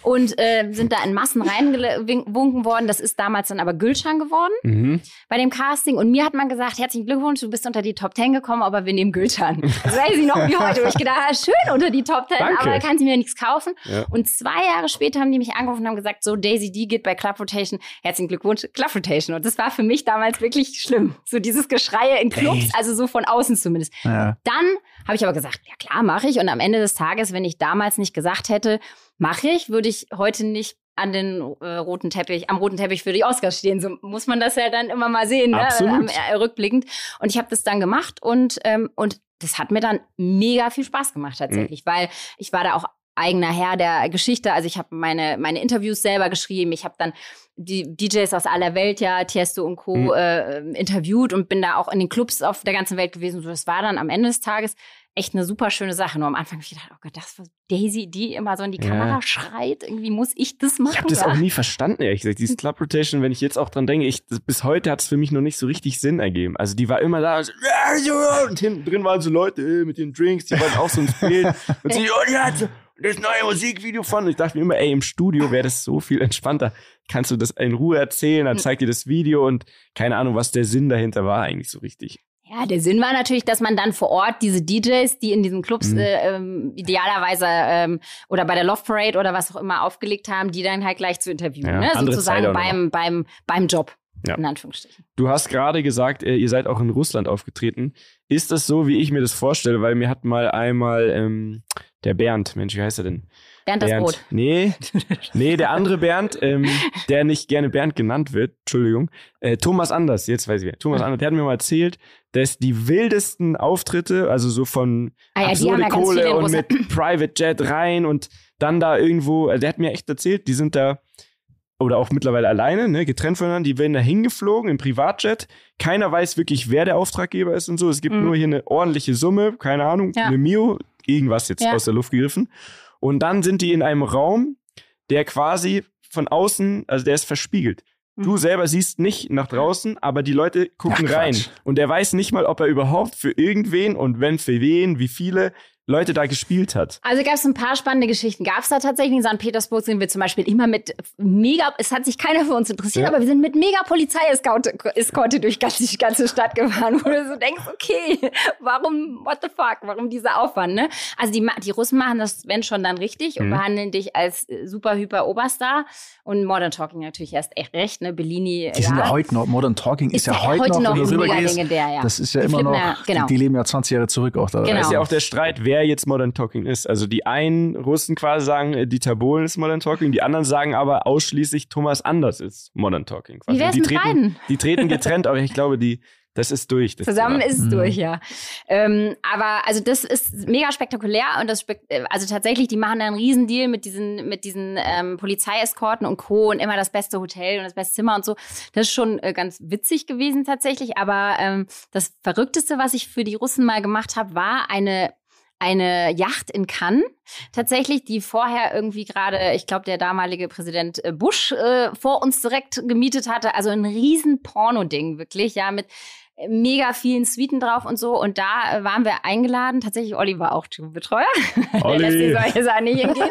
und äh, sind da in Massen reingewunken worden. Das ist damals dann aber Gülschan geworden Mhm. bei dem Casting und mir hat man gesagt, herzlichen Glückwunsch, du bist unter die Top Ten gekommen, aber wir nehmen Gülschan. Das weiß ich noch wie heute. wo Ich gedacht, schön unter die Top Ten, Danke. aber kannst du mir nichts kaufen. Ja. Und zwei Jahre später haben die mich angerufen und haben gesagt, so Daisy D geht bei Club Rotation, herzlichen Glückwunsch, Club Rotation. Und das war für mich damals wirklich schlimm. So dieses Geschreie in Clubs, also so von außen zumindest. Ja. Dann habe ich aber gesagt, ja klar, mache ich. Und am Ende des Tages, wenn ich damals nicht gesagt hätte, mache ich, würde ich heute nicht an den äh, roten Teppich, am roten Teppich für die Oscars stehen. So muss man das ja dann immer mal sehen, ne? Am, äh, rückblickend. Und ich habe das dann gemacht und, ähm, und das hat mir dann mega viel Spaß gemacht tatsächlich, weil ich war da auch eigener Herr der Geschichte. Also ich habe meine, meine Interviews selber geschrieben. Ich habe dann die DJs aus aller Welt, ja, Tiesto und Co. Mhm. Äh, interviewt und bin da auch in den Clubs auf der ganzen Welt gewesen. So, das war dann am Ende des Tages echt eine super schöne Sache. Nur am Anfang habe ich gedacht, oh Gott, das war Daisy, die immer so in die Ja. Kamera schreit. Irgendwie muss ich das machen. Ich habe das Ja. auch nie verstanden, ehrlich gesagt. Dieses Club Rotation, wenn ich jetzt auch dran denke, ich, das, bis heute hat es für mich noch nicht so richtig Sinn ergeben. Also die war immer da so, und hinten drin waren so Leute äh, mit den Drinks, die wollten auch so ins Bild. Und sie, und jetzt das neue Musikvideo von. Und ich dachte mir immer, ey, im Studio wäre das so viel entspannter. Kannst du das in Ruhe erzählen, dann zeigt dir das Video und keine Ahnung, was der Sinn dahinter war eigentlich so richtig. Ja, der Sinn war natürlich, dass man dann vor Ort diese DJs, die in diesen Clubs Mhm. äh, ähm, idealerweise ähm, oder bei der Love Parade oder was auch immer aufgelegt haben, die dann halt gleich zu interviewen. Ja, ne? Sozusagen beim, beim, beim Job. Ja. In Anführungsstrichen. Du hast gerade gesagt, äh, ihr seid auch in Russland aufgetreten. Ist das so, wie ich mir das vorstelle? Weil mir hat mal einmal ähm, der Bernd, Mensch, wie heißt er denn? Bernd das Bernd. Brot. Nee, nee, der andere Bernd, ähm, der nicht gerne Bernd genannt wird, Entschuldigung. Äh, Thomas Anders, jetzt weiß ich wer. Thomas Anders, der hat mir mal erzählt, dass die wildesten Auftritte, also so von Ah ja, absurde ja Kohle und mit Private Jet rein und dann da irgendwo, also der hat mir echt erzählt, die sind da oder auch mittlerweile alleine, ne, getrennt voneinander, die werden da hingeflogen im Privatjet. Keiner weiß wirklich, wer der Auftraggeber ist und so. Es gibt Mhm. nur hier eine ordentliche Summe, keine Ahnung, Ja. eine Mio, irgendwas jetzt Ja. aus der Luft gegriffen. Und dann sind die in einem Raum, der quasi von außen, also der ist verspiegelt. Du Mhm. selber siehst nicht nach draußen, aber die Leute gucken Ach, rein. Und er weiß nicht mal, ob er überhaupt für irgendwen und wenn für wen, wie viele, Leute da gespielt hat. Also gab es ein paar spannende Geschichten. Gab es da tatsächlich in St. Petersburg sind wir zum Beispiel immer mit mega, es hat sich keiner für uns interessiert, Ja. aber wir sind mit mega Polizei-Eskorte durch ganze, die ganze Stadt gefahren, wo du so denkst, okay, warum, what the fuck, warum dieser Aufwand, ne? Also die, die Russen machen das, wenn schon, dann richtig und Mhm. behandeln dich als äh, super hyper Oberstar und Modern Talking natürlich erst echt recht, ne? Bellini, Die sind ja ja. heute noch, Modern Talking ist, Ist ja ja heute, heute noch, noch wenn du rübergehst. ja. Das ist ja Die immer flippen noch, ja, genau. die, die leben ja 20 Jahre zurück auch da. Genau. Da ist ja auch der Streit, wer jetzt Modern Talking ist. Also die einen Russen quasi sagen, äh, Dieter Bohlen ist Modern Talking, die anderen sagen aber ausschließlich Thomas Anders ist Modern Talking. Quasi. Wie wär's die mit treten, beiden? Die treten getrennt, aber ich glaube, die, das ist durch. Das Zusammen Thema. ist es Mhm. durch, ja. Ähm, aber also das ist mega spektakulär und das spek äh, also tatsächlich, die machen da einen Riesendeal mit diesen mit diesen ähm, Polizeieskorten und Co. und immer das beste Hotel und das beste Zimmer und so. Das ist schon äh, ganz witzig gewesen tatsächlich. Aber ähm, das Verrückteste, was ich für die Russen mal gemacht habe, war eine eine Yacht in Cannes, tatsächlich, die vorher irgendwie gerade, ich glaube, der damalige Präsident äh, Bush äh, vor uns direkt gemietet hatte. Also ein riesen Porno-Ding, wirklich, ja, mit mega vielen Suiten drauf und so. Und da äh, waren wir eingeladen. Tatsächlich, Olli war auch Betreuer. Der lässt die Olli. Sachen nicht hingehen.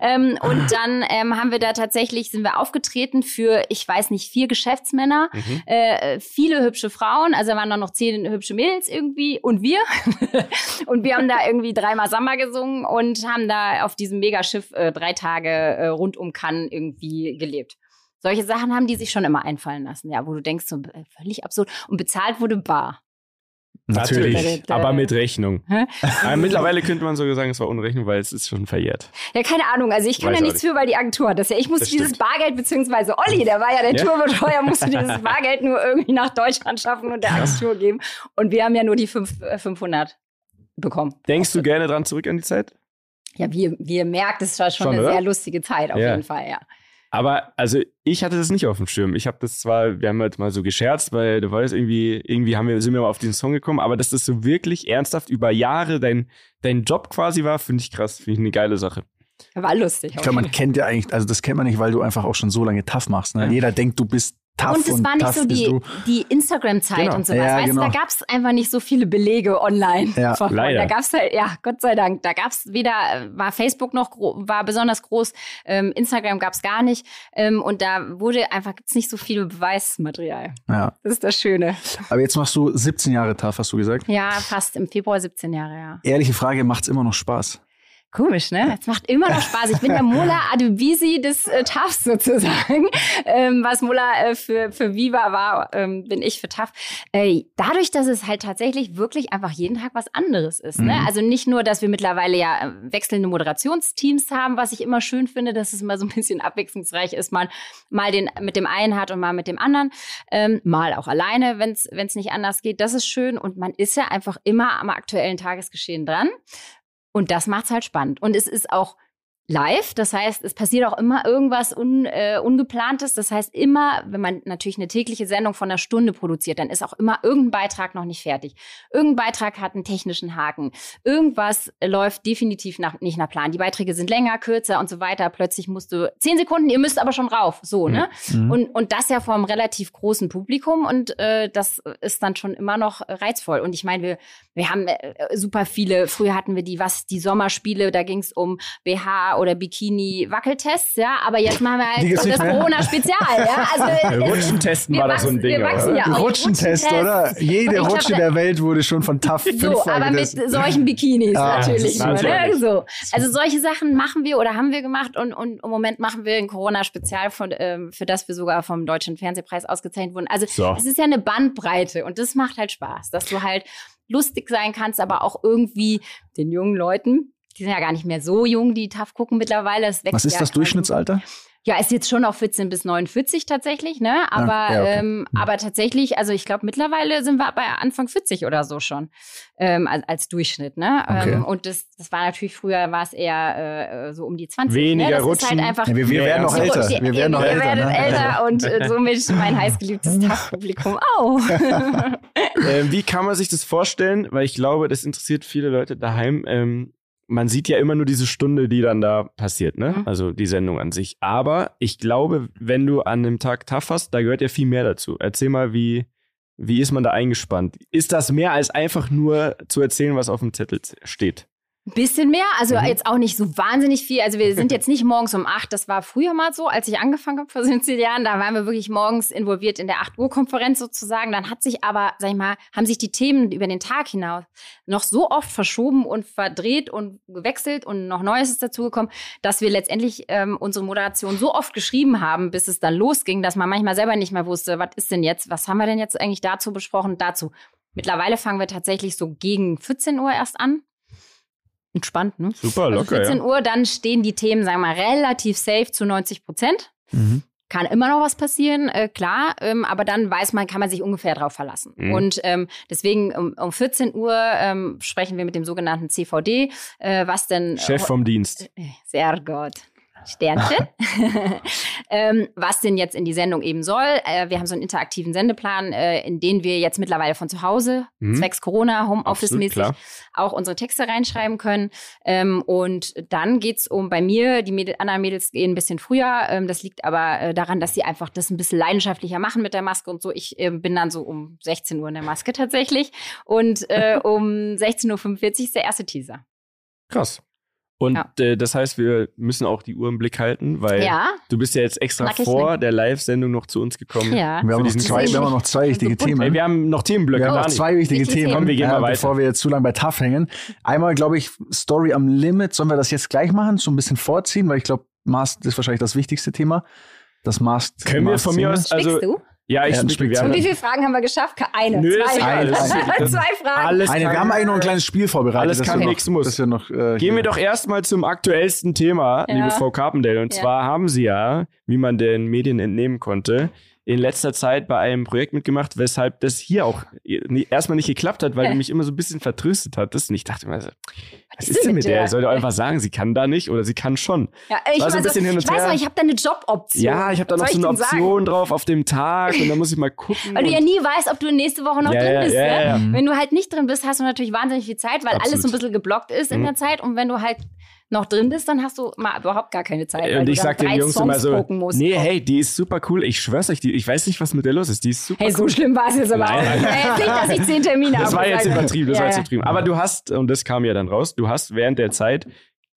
ähm, und dann ähm, haben wir da tatsächlich, sind wir aufgetreten für, ich weiß nicht, vier Geschäftsmänner, Mhm. äh, viele hübsche Frauen, also da waren dann noch zehn hübsche Mädels irgendwie und wir. und wir haben da irgendwie dreimal Samba gesungen und haben da auf diesem Megaschiff äh, drei Tage äh, rund um Cannes irgendwie gelebt. Solche Sachen haben die sich schon immer einfallen lassen, ja, wo du denkst, so äh, völlig absurd. Und bezahlt wurde bar. Natürlich. Natürlich, aber mit Rechnung. Aber mittlerweile könnte man sogar sagen, es war ohne Rechnung, weil es ist schon verjährt. Ja, keine Ahnung. Also ich kann Weiß ja nichts für, weil die Agentur hat das ja. Ich musste Das dieses stimmt. Bargeld, beziehungsweise Olli, der war ja der Ja? Tourbetreuer, musste dieses Bargeld nur irgendwie nach Deutschland schaffen und der Agentur geben. Und wir haben ja nur die fünf, äh, 500 bekommen. Denkst du gerne dran zurück an die Zeit? Ja, wie, wie ihr merkt, es war schon, Schon, eine oder? sehr lustige Zeit, auf Ja. jeden Fall, ja. Aber also ich hatte das nicht auf dem Schirm. Ich habe das zwar, wir haben halt mal so gescherzt, weil du weißt, irgendwie, irgendwie haben wir, sind wir mal auf diesen Song gekommen, aber dass das so wirklich ernsthaft über Jahre dein, dein Job quasi war, finde ich krass, finde ich eine geile Sache. War lustig. Ich glaube, man kennt ja eigentlich, also das kennt man nicht, weil du einfach auch schon so lange tough machst. Ne? Ja. Jeder denkt, du bist tough und es war nicht so die, die Instagram-Zeit Genau. und sowas. Ja, weißt genau. du, da gab es einfach nicht so viele Belege online. Ja, Von- leider. Da gab es halt, ja, Gott sei Dank, da gab es weder, war Facebook noch, war besonders groß, ähm, Instagram gab es gar nicht. Ähm, und da wurde einfach, gibt's nicht so viel Beweismaterial. Ja. Das ist das Schöne. Aber jetzt machst du 17 Jahre tough, hast du gesagt. Ja, fast im Februar 17 Jahre, ja. Ehrliche Frage, macht's immer noch Spaß? Komisch, ne? Es macht immer noch Spaß. Ich bin der Mola Adubisi des äh, TAFs sozusagen. Ähm, was Mola äh, für, für Viva war, ähm, bin ich für TAF. Äh, dadurch, dass es halt tatsächlich wirklich einfach jeden Tag was anderes ist. Ne? Mhm. Also nicht nur, dass wir mittlerweile ja äh, wechselnde Moderationsteams haben, was ich immer schön finde, dass es immer so ein bisschen abwechslungsreich ist, man mal den mit dem einen hat und mal mit dem anderen, ähm, mal auch alleine, wenn es nicht anders geht. Das ist schön und man ist ja einfach immer am aktuellen Tagesgeschehen dran. Und das macht's halt spannend. Und es ist auch live, das heißt, es passiert auch immer irgendwas un, äh, Ungeplantes. Das heißt, immer, wenn man natürlich eine tägliche Sendung von einer Stunde produziert, dann ist auch immer irgendein Beitrag noch nicht fertig. Irgendein Beitrag hat einen technischen Haken. Irgendwas läuft definitiv nach, nicht nach Plan. Die Beiträge sind länger, kürzer und so weiter. Plötzlich musst du zehn Sekunden, ihr müsst aber schon rauf. So, ne? Mhm. Und, und das ja vor einem relativ großen Publikum und äh, das ist dann schon immer noch reizvoll. Und ich meine, wir, wir haben äh, super viele, früher hatten wir die, was, die Sommerspiele, da ging es um BH oder Bikini-Wackeltests, ja, aber jetzt machen wir halt das. Corona-Spezial, ja. Also, es- Rutschentesten war das so ein Ding. wachsen ja. auch Rutschentest, oder? Jede glaub, Rutsche der Welt wurde schon von TAF so, fünfmal aber mit solchen Bikinis Ah, natürlich nur, ne? natürlich. So. Also solche Sachen machen wir oder haben wir gemacht und, und im Moment machen wir ein Corona-Spezial, von, ähm, für das wir sogar vom Deutschen Fernsehpreis ausgezeichnet wurden. Also So. es ist ja eine Bandbreite und das macht halt Spaß, dass du halt lustig sein kannst, aber auch irgendwie den jungen Leuten, die sind ja gar nicht mehr so jung, die TAF gucken mittlerweile. Es wächst Was ist ja das Durchschnittsalter? ja, ist jetzt schon auf 14 bis 49 tatsächlich, ne? Aber, Ah, ja, okay. ähm, aber tatsächlich, also ich glaube, mittlerweile sind wir bei Anfang 40 oder so schon ähm, als, als Durchschnitt, ne? Okay. Ähm, und das, das war natürlich früher, war es eher äh, so um die 20. Weniger ne? das Ist rutschen. halt einfach, Ja, wir, wir Ja, werden noch ja. älter. Die- Wir werden noch ihr älter. werdet ne? älter und äh, somit mein heißgeliebtes TAF-Publikum auch. Ähm, wie kann man sich das vorstellen? Weil ich glaube, das interessiert viele Leute daheim. Man sieht ja immer nur diese Stunde, die dann da passiert, ne? Mhm. Also die Sendung an sich. Aber ich glaube, wenn du an einem Tag tough hast, da gehört ja viel mehr dazu. Erzähl mal, wie, wie ist man da eingespannt? Ist das mehr als einfach nur zu erzählen, was auf dem Zettel steht? Ein bisschen mehr, also Mhm. jetzt auch nicht so wahnsinnig viel. Also wir sind jetzt nicht morgens um acht. Das war früher mal so, als ich angefangen habe vor 17 Jahren. Da waren wir wirklich morgens involviert in der 8 Uhr Konferenz sozusagen. Dann hat sich aber, sag ich mal, haben sich die Themen über den Tag hinaus noch so oft verschoben und verdreht und gewechselt und noch Neues ist dazugekommen, dass wir letztendlich ähm, unsere Moderation so oft geschrieben haben, bis es dann losging, dass man manchmal selber nicht mehr wusste, was ist denn jetzt, was haben wir denn jetzt eigentlich dazu besprochen, dazu. Mittlerweile fangen wir tatsächlich so gegen 14 Uhr erst an. Entspannt, ne? Super, Also locker. 14 ja. Uhr, dann stehen die Themen, sagen wir mal, relativ safe zu 90 Prozent. Mhm. Kann immer noch was passieren, äh, klar, ähm, aber dann weiß man, kann man sich ungefähr drauf verlassen. Mhm. Und ähm, deswegen um, um 14 Uhr ähm, sprechen wir mit dem sogenannten CVD, äh, was denn Chef vom Dienst. sehr gut. Sternchen. ähm, was denn jetzt in die Sendung eben soll. Äh, wir haben so einen interaktiven Sendeplan, äh, in den wir jetzt mittlerweile von zu Hause, Mhm. zwecks Corona, Homeoffice-mäßig, auch unsere Texte reinschreiben können. Ähm, und dann geht's um bei mir, die Mädel, anderen Mädels gehen ein bisschen früher. Ähm, das liegt aber äh, daran, dass sie einfach das ein bisschen leidenschaftlicher machen mit der Maske und so. Ich ähm, bin dann so um 16 Uhr in der Maske tatsächlich. Und äh, um 16.45 Uhr ist der erste Teaser. Krass. Und Ja. äh, das heißt, wir müssen auch die Uhr im Blick halten, weil Ja, du bist ja jetzt extra vor der Live-Sendung noch zu uns gekommen. ja. Wir haben, noch zwei, wir haben noch zwei wichtige bunt. Themen. Ey, wir haben noch Themenblöcke. Wir haben noch zwei wichtige Wichtige Themen, Themen. Komm, wir gehen mal weiter. bevor wir jetzt zu lange bei TAF hängen. Einmal, glaube ich, Story am Limit. Sollen wir das jetzt gleich machen? So ein bisschen vorziehen, weil ich glaube, Mask ist wahrscheinlich das wichtigste Thema. Das Mask. Können wir Mask von mir aus, also? Ja, ich Ja, haben Und wie viele Fragen haben wir geschafft? Eine, Nö, zwei. ist- zwei Fragen. alles Eine, wir haben eigentlich noch ein kleines Spiel vorbereitet. Alles kann, nichts muss. Das wir noch, äh, Gehen wir doch erstmal zum aktuellsten Thema, Ja. liebe Frau Carpendale. Und Ja. zwar haben Sie ja, wie man den Medien entnehmen konnte, in letzter Zeit bei einem Projekt mitgemacht, weshalb das hier auch erstmal nicht geklappt hat, weil Ja. du mich immer so ein bisschen vertröstet hattest. Und ich dachte mir so, was ist ist denn mit der? der? Er soll doch einfach sagen, sie kann da nicht oder sie kann schon. Ja, ich, so und ich weiß noch, ich habe da eine Joboption. Ja, ich habe da noch so eine ich denn sagen? Option drauf auf dem Tag und da muss ich mal gucken. Weil du ja nie weißt, ob du nächste Woche noch Ja, drin bist. ja, ne? ja. Mhm. Wenn du halt nicht drin bist, hast du natürlich wahnsinnig viel Zeit, weil alles Absolut. so ein bisschen geblockt ist in Mhm. der Zeit. Und wenn du halt noch drin bist, dann hast du mal überhaupt gar keine Zeit. weil und ich sag den Jungs immer Songs so, gucken musst. nee, hey, die ist super cool. Ich schwör's euch, die, ich weiß nicht, was mit der los ist. Die ist super Hey, so cool. schlimm war es jetzt aber auch. jetzt nicht, dass ich zehn Termine habe. Das war jetzt übertrieben, das ja, war jetzt übertrieben. Aber du hast, und das kam ja dann raus, du hast während der Zeit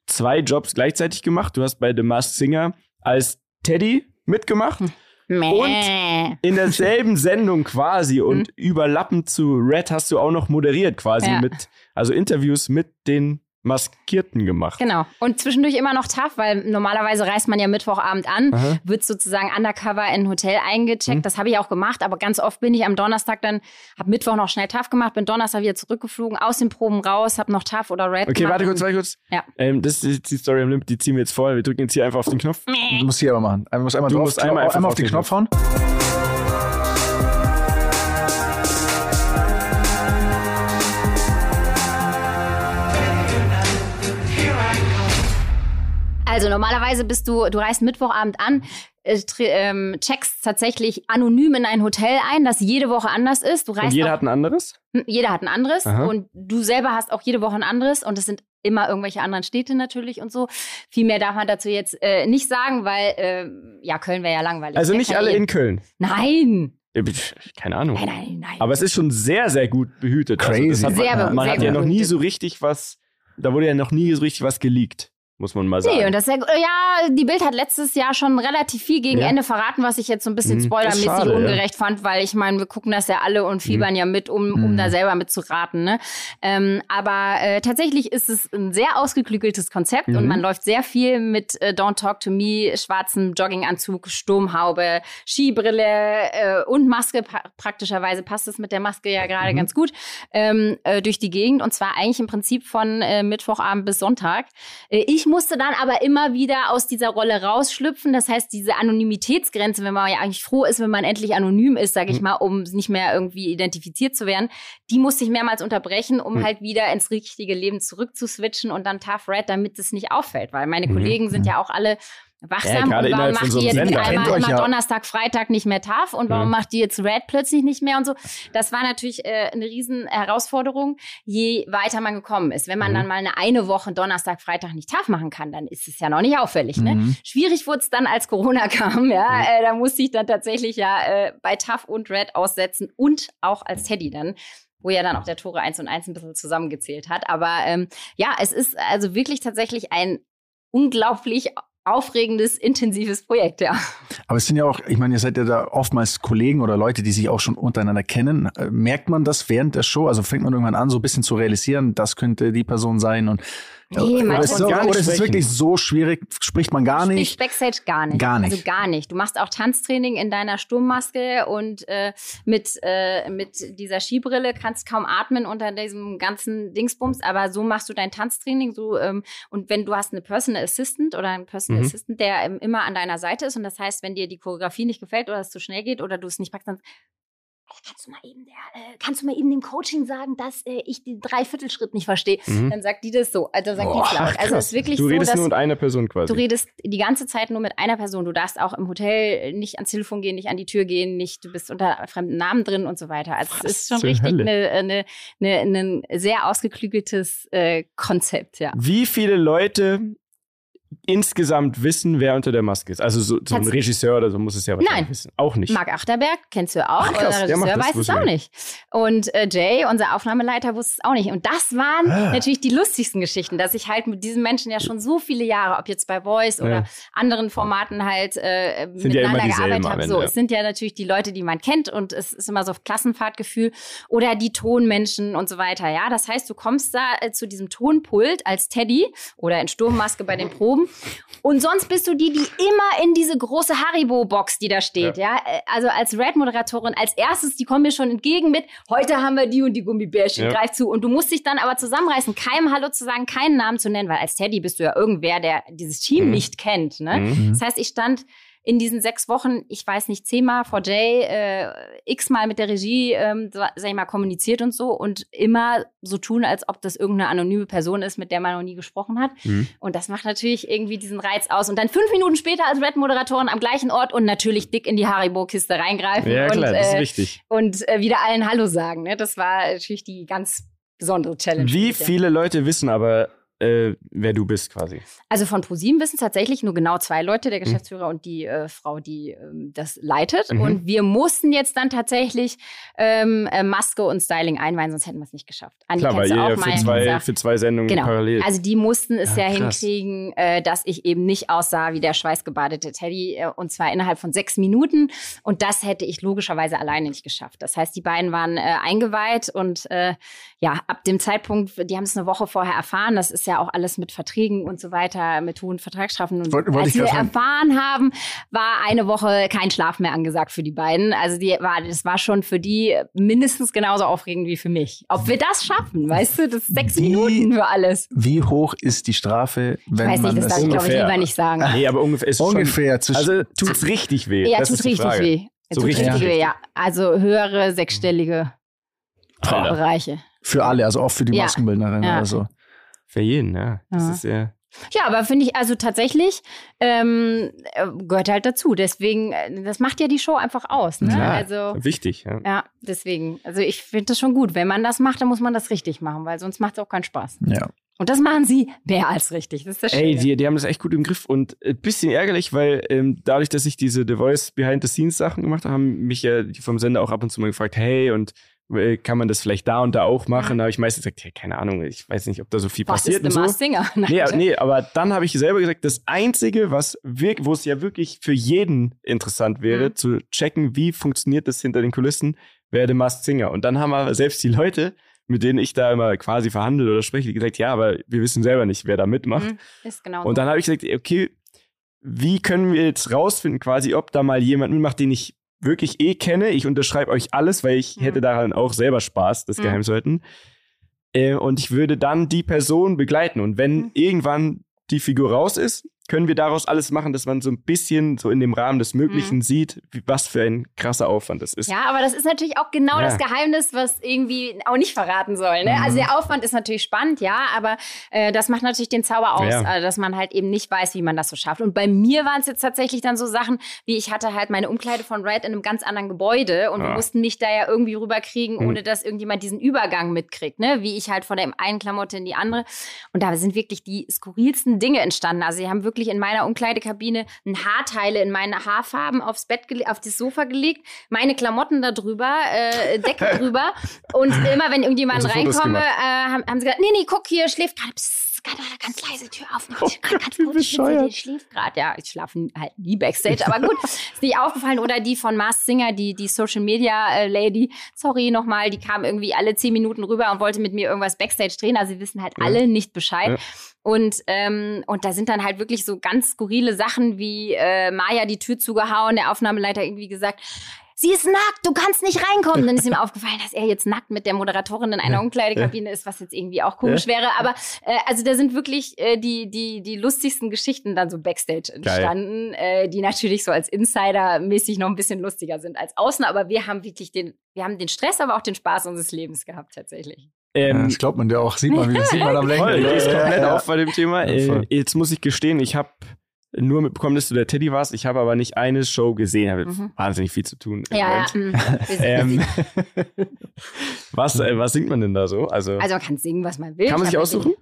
zwei Jobs gleichzeitig gemacht. Du hast bei The Masked Singer als Teddy mitgemacht. Mäh. In derselben Sendung quasi und überlappend zu Red hast du auch noch moderiert quasi Ja. mit, also Interviews mit den Maskierten gemacht. Genau. Und zwischendurch immer noch tough, weil normalerweise reist man ja Mittwochabend an, Aha. wird sozusagen undercover in ein Hotel eingecheckt. Mhm. Das habe ich auch gemacht, aber ganz oft bin ich am Donnerstag dann, habe Mittwoch noch schnell tough gemacht, bin Donnerstag wieder zurückgeflogen, aus den Proben raus, habe noch tough oder red Okay, gemacht. warte kurz, warte kurz. Ja. Ähm, das ist die Story am Limit, die ziehen wir jetzt vor. Wir drücken jetzt hier einfach auf den Knopf. Du musst hier aber machen. Du musst einmal, Du drauf, musst einmal einfach einmal auf auf den den Knopf hauen. Also normalerweise bist du, du reist Mittwochabend an, äh, ähm, checkst tatsächlich anonym in ein Hotel ein, das jede Woche anders ist. Du reist Und jeder auch, hat ein anderes? Hm, jeder hat ein anderes Aha. und du selber hast auch jede Woche ein anderes und es sind immer irgendwelche anderen Städte natürlich und so. Viel mehr darf man dazu jetzt äh, nicht sagen, weil äh, ja Köln wäre ja langweilig. Also nicht alle in Köln. Nein, Keine Ahnung. nein, nein, nein. Aber es ist schon sehr, sehr gut behütet. Crazy. Also hat, Sehr man sehr hat ja noch nie so richtig was, da wurde ja noch nie so richtig was geleakt, muss man mal sagen. Nee, und das ja, gut. ja, die Bild hat letztes Jahr schon relativ viel gegen Ja. Ende verraten, was ich jetzt so ein bisschen Mhm. Spoilermäßig schade, ja. ungerecht fand, weil ich meine, wir gucken das ja alle und fiebern ja mit, um, um Mhm. da selber mitzuraten. Ne? Ähm, aber äh, tatsächlich ist es ein sehr ausgeklügeltes Konzept und Mhm. man läuft sehr viel mit äh, Don't Talk to Me, schwarzem Jogginganzug, Sturmhaube, Skibrille äh, und Maske. Pa praktischerweise passt es mit der Maske ja gerade Mhm. ganz gut ähm, äh, durch die Gegend und zwar eigentlich im Prinzip von äh, Mittwochabend bis Sonntag. Äh, ich musste dann aber immer wieder aus dieser Rolle rausschlüpfen. Das heißt, diese Anonymitätsgrenze, wenn man ja eigentlich froh ist, wenn man endlich anonym ist, sage ich Mhm. mal, um nicht mehr irgendwie identifiziert zu werden, die musste ich mehrmals unterbrechen, um Mhm. halt wieder ins richtige Leben zurückzuswitchen und dann Tough Red, damit es nicht auffällt. Weil meine Mhm. Kollegen sind ja auch alle wachsam Ja, und gerade warum macht so die einem jetzt Sender. einmal immer ja. Donnerstag, Freitag nicht mehr TAF und warum Mhm. macht die jetzt Red plötzlich nicht mehr und so. Das war natürlich äh, eine riesen Herausforderung, je weiter man gekommen ist. Wenn man Mhm. dann mal eine, eine Woche Donnerstag, Freitag nicht TAF machen kann, dann ist es ja noch nicht auffällig. Ne? Mhm. Schwierig wurde es dann, als Corona kam. Ja, Mhm. äh, da musste ich dann tatsächlich ja äh, bei TAF und Red aussetzen und auch als Teddy dann. wo ja dann auch der Tore 1 und 1 ein bisschen zusammengezählt hat. Aber ähm, ja, es ist also wirklich tatsächlich ein unglaublich aufregendes, intensives Projekt, ja. Aber es sind ja auch, ich meine, ihr seid ja da oftmals Kollegen oder Leute, die sich auch schon untereinander kennen. Äh, merkt man das während der Show? Also fängt man irgendwann an, so ein bisschen zu realisieren, das könnte die Person sein und Nee, oder ist, so, oder ist es wirklich so schwierig? Spricht man gar nicht? Backstage gar nicht. Gar nicht. Also gar nicht. Du machst auch Tanztraining in deiner Sturmmaske und äh, mit, äh, mit dieser Skibrille kannst kaum atmen unter diesem ganzen Dingsbums, aber so machst du dein Tanztraining. So, ähm, und wenn du hast eine Personal Assistant oder einen Personal Mhm. Assistant, der ähm, immer an deiner Seite ist und das heißt, wenn dir die Choreografie nicht gefällt oder es zu schnell geht oder du es nicht packst, dann "Ey, Kannst du mal eben der, äh, kannst du mal eben dem Coaching sagen, dass äh, ich den Dreiviertelschritt nicht verstehe? Mhm. Dann sagt die das so, also sagt die Boah, es laut. Also es ist wirklich Du so, redest dass nur mit einer Person quasi. Du redest die ganze Zeit nur mit einer Person. Du darfst auch im Hotel nicht ans Telefon gehen, nicht an die Tür gehen, nicht, du bist unter fremden Namen drin und so weiter. Also es ist schon richtig Hölle? eine, eine, eine, ein sehr ausgeklügeltes äh, Konzept, ja. Wie viele Leute insgesamt wissen, wer unter der Maske ist? Also so, so ein Regisseur oder so muss es ja wahrscheinlich Nein. wissen. Auch nicht. Marc Achterberg kennst du auch, Ach, krass. unser Der Regisseur weiß es auch nicht. Und äh, Jay, unser Aufnahmeleiter, wusste es auch nicht. Und das waren Ah. natürlich die lustigsten Geschichten, dass ich halt mit diesen Menschen ja schon so viele Jahre, ob jetzt bei Voice oder Ja. anderen Formaten halt äh, Sind ja miteinander dieselben gearbeitet habe. So, ja. es sind ja natürlich die Leute, die man kennt und es ist immer so Klassenfahrtgefühl oder die Tonmenschen und so weiter. Ja, das heißt, du kommst da äh, zu diesem Tonpult als Teddy oder in Sturmmaske bei den Proben und sonst bist du die, die immer in diese große Haribo-Box, die da steht, ja. Äh, Also als Red-Moderatorin, als erstes, die kommen mir schon entgegen mit, heute haben wir die und die Gummibärchen, Ja. greif zu. Und du musst dich dann aber zusammenreißen, keinem Hallo zu sagen, keinen Namen zu nennen, weil als Teddy bist du ja irgendwer, der dieses Team Mhm. nicht kennt, ne? Mhm. Das heißt, ich stand in diesen sechs Wochen, ich weiß nicht, zehnmal vor Jay, äh, x-mal mit der Regie, ähm, sag ich mal, kommuniziert und so und immer so tun, als ob das irgendeine anonyme Person ist, mit der man noch nie gesprochen hat. Mhm. Und das macht natürlich irgendwie diesen Reiz aus. Und dann fünf Minuten später als Red-Moderatorin am gleichen Ort und natürlich dick in die Haribo-Kiste reingreifen Ja, klar, und, das ist äh, wichtig. und äh, wieder allen Hallo sagen. Ne? Das war natürlich die ganz besondere Challenge. Wie viele Leute wissen aber, äh, wer du bist quasi? Also von ProSieben wissen tatsächlich nur genau zwei Leute, Mhm. der Geschäftsführer und die äh, Frau, die ähm, das leitet. Mhm. Und wir mussten jetzt dann tatsächlich ähm, äh, Maske und Styling einweihen, sonst hätten wir es nicht geschafft. Andi Klar, weil ihr für zwei, für zwei Sendungen Genau. parallel. Also die mussten es Ja, ja, krass. hinkriegen, äh, dass ich eben nicht aussah wie der schweißgebadete Teddy äh, und zwar innerhalb von sechs Minuten. Und das hätte ich logischerweise alleine nicht geschafft. Das heißt, die beiden waren äh, eingeweiht und äh, ja, ab dem Zeitpunkt, die haben es eine Woche vorher erfahren. Das ist ja auch alles mit Verträgen und so weiter, mit hohen Vertragsstrafen. Und Wollte- als wir erfahren haben, war eine Woche kein Schlaf mehr angesagt für die beiden. Also die war, das war schon für die mindestens genauso aufregend wie für mich. Ob wir das schaffen, weißt du, das ist sechs Wie- Minuten für alles. Wie hoch ist die Strafe, wenn Ich weiß man nicht, das darf ich glaube ich lieber nicht sagen. nee, aber ungefähr ist schon, ungefähr zwischen Also tut's richtig weh. Ja, das tut die richtig Frage. weh. So tut richtig richtig weh. ja. Also höhere sechsstellige Alter. Bereiche. für alle, also auch für die Ja. Maskenbildnerin. Ja. Also. Für jeden, ja. Das Ja. ist ja. Ja, aber finde ich also tatsächlich ähm, äh, gehört halt dazu. Deswegen, äh, das macht ja die Show einfach aus. Ne? Ja. Also Wichtig, ja. ja, deswegen. Also ich finde das schon gut. Wenn man das macht, dann muss man das richtig machen, weil sonst macht es auch keinen Spaß. Ja. Und das machen sie mehr als richtig. Das ist das Ey, die, die haben das echt gut im Griff und ein bisschen ärgerlich, weil ähm, dadurch, dass ich diese The Voice Behind the Scenes Sachen gemacht habe, haben mich ja die vom Sender auch ab und zu mal gefragt, hey, und äh, kann man das vielleicht da und da auch machen? Da habe ich meistens gesagt, hey, keine Ahnung, ich weiß nicht, ob da so viel Was passiert ist und so. Singer? Nein, Nee, aber- nee, aber dann habe ich selber gesagt, das Einzige, was wirk wo es ja wirklich für jeden interessant wäre, Mhm. zu checken, wie funktioniert das hinter den Kulissen, wäre The Masked Singer. Und dann haben aber selbst die Leute, mit denen ich da immer quasi verhandle oder spreche, gesagt, ja, aber wir wissen selber nicht, wer da mitmacht. Mhm, Ist genau Und dann habe ich gesagt, okay, wie können wir jetzt rausfinden, quasi, ob da mal jemand mitmacht, den ich wirklich eh kenne. Ich unterschreibe euch alles, weil ich Mhm. hätte daran auch selber Spaß, das Mhm. geheim zu halten. Äh, und ich würde dann die Person begleiten. Und wenn Mhm. irgendwann die Figur raus ist, können wir daraus alles machen, dass man so ein bisschen so in dem Rahmen des Möglichen sieht, wie, was für ein krasser Aufwand das ist. Mhm. Ja, aber das ist natürlich auch genau Ja. das Geheimnis, was irgendwie auch nicht verraten soll. Ne? Mhm. Also der Aufwand ist natürlich spannend, ja, aber äh, das macht natürlich den Zauber aus, Ja. äh, dass man halt eben nicht weiß, wie man das so schafft. Und bei mir waren es jetzt tatsächlich dann so Sachen, wie ich hatte halt meine Umkleide von Red in einem ganz anderen Gebäude und wir Ah. mussten mich da ja irgendwie rüberkriegen, Mhm. ohne dass irgendjemand diesen Übergang mitkriegt, ne? Wie ich halt von der einen Klamotte in die andere. Und da sind wirklich die skurrilsten Dinge entstanden. Also sie haben wirklich wirklich in meiner Umkleidekabine ein Haarteile in meine Haarfarben aufs Bett, auf das Sofa gelegt, meine Klamotten da drüber, äh, Decke drüber. Und immer, wenn irgendjemand Also reinkomme, äh, haben, haben sie gesagt, nee, nee, guck hier, schläft gerade. Psst, ganz, ganz leise Tür auf. Oh ganz, ganz gut, hier, die schläft gerade. Ja, ich schlafe halt nie Backstage, aber gut, ist nicht aufgefallen. Oder die von Mars Singer, die, die Social Media äh, Lady, sorry nochmal, die kam irgendwie alle zehn Minuten rüber und wollte mit mir irgendwas Backstage drehen. Also sie wissen halt Ja. alle nicht Bescheid. Ja. Und, ähm, und da sind dann halt wirklich so ganz skurrile Sachen wie äh, Maya die Tür zugehauen, der Aufnahmeleiter irgendwie gesagt, sie ist nackt, du kannst nicht reinkommen. Dann ist ihm aufgefallen, dass er jetzt nackt mit der Moderatorin in einer Umkleidekabine ist, was jetzt irgendwie auch komisch wäre. Aber äh, also da sind wirklich äh, die, die, die lustigsten Geschichten dann so Backstage entstanden, äh, die natürlich so als Insider-mäßig noch ein bisschen lustiger sind als außen. Aber wir haben wirklich den, wir haben den Stress, aber auch den Spaß unseres Lebens gehabt tatsächlich. Ja, Ähm, das glaubt man ja auch. Sieht man, wie sieht man am. Voll, die ist Ja, komplett ja. auf bei dem Thema. Ja, Äh, jetzt muss ich gestehen, ich habe nur mitbekommen, dass du der Teddy warst. Ich habe aber nicht eine Show gesehen. Habe Mhm. wahnsinnig viel zu tun. Ja, wir Ähm, was, äh, was singt man denn da so? Also, also man kann singen, was man will. kann man Ich sich aussuchen?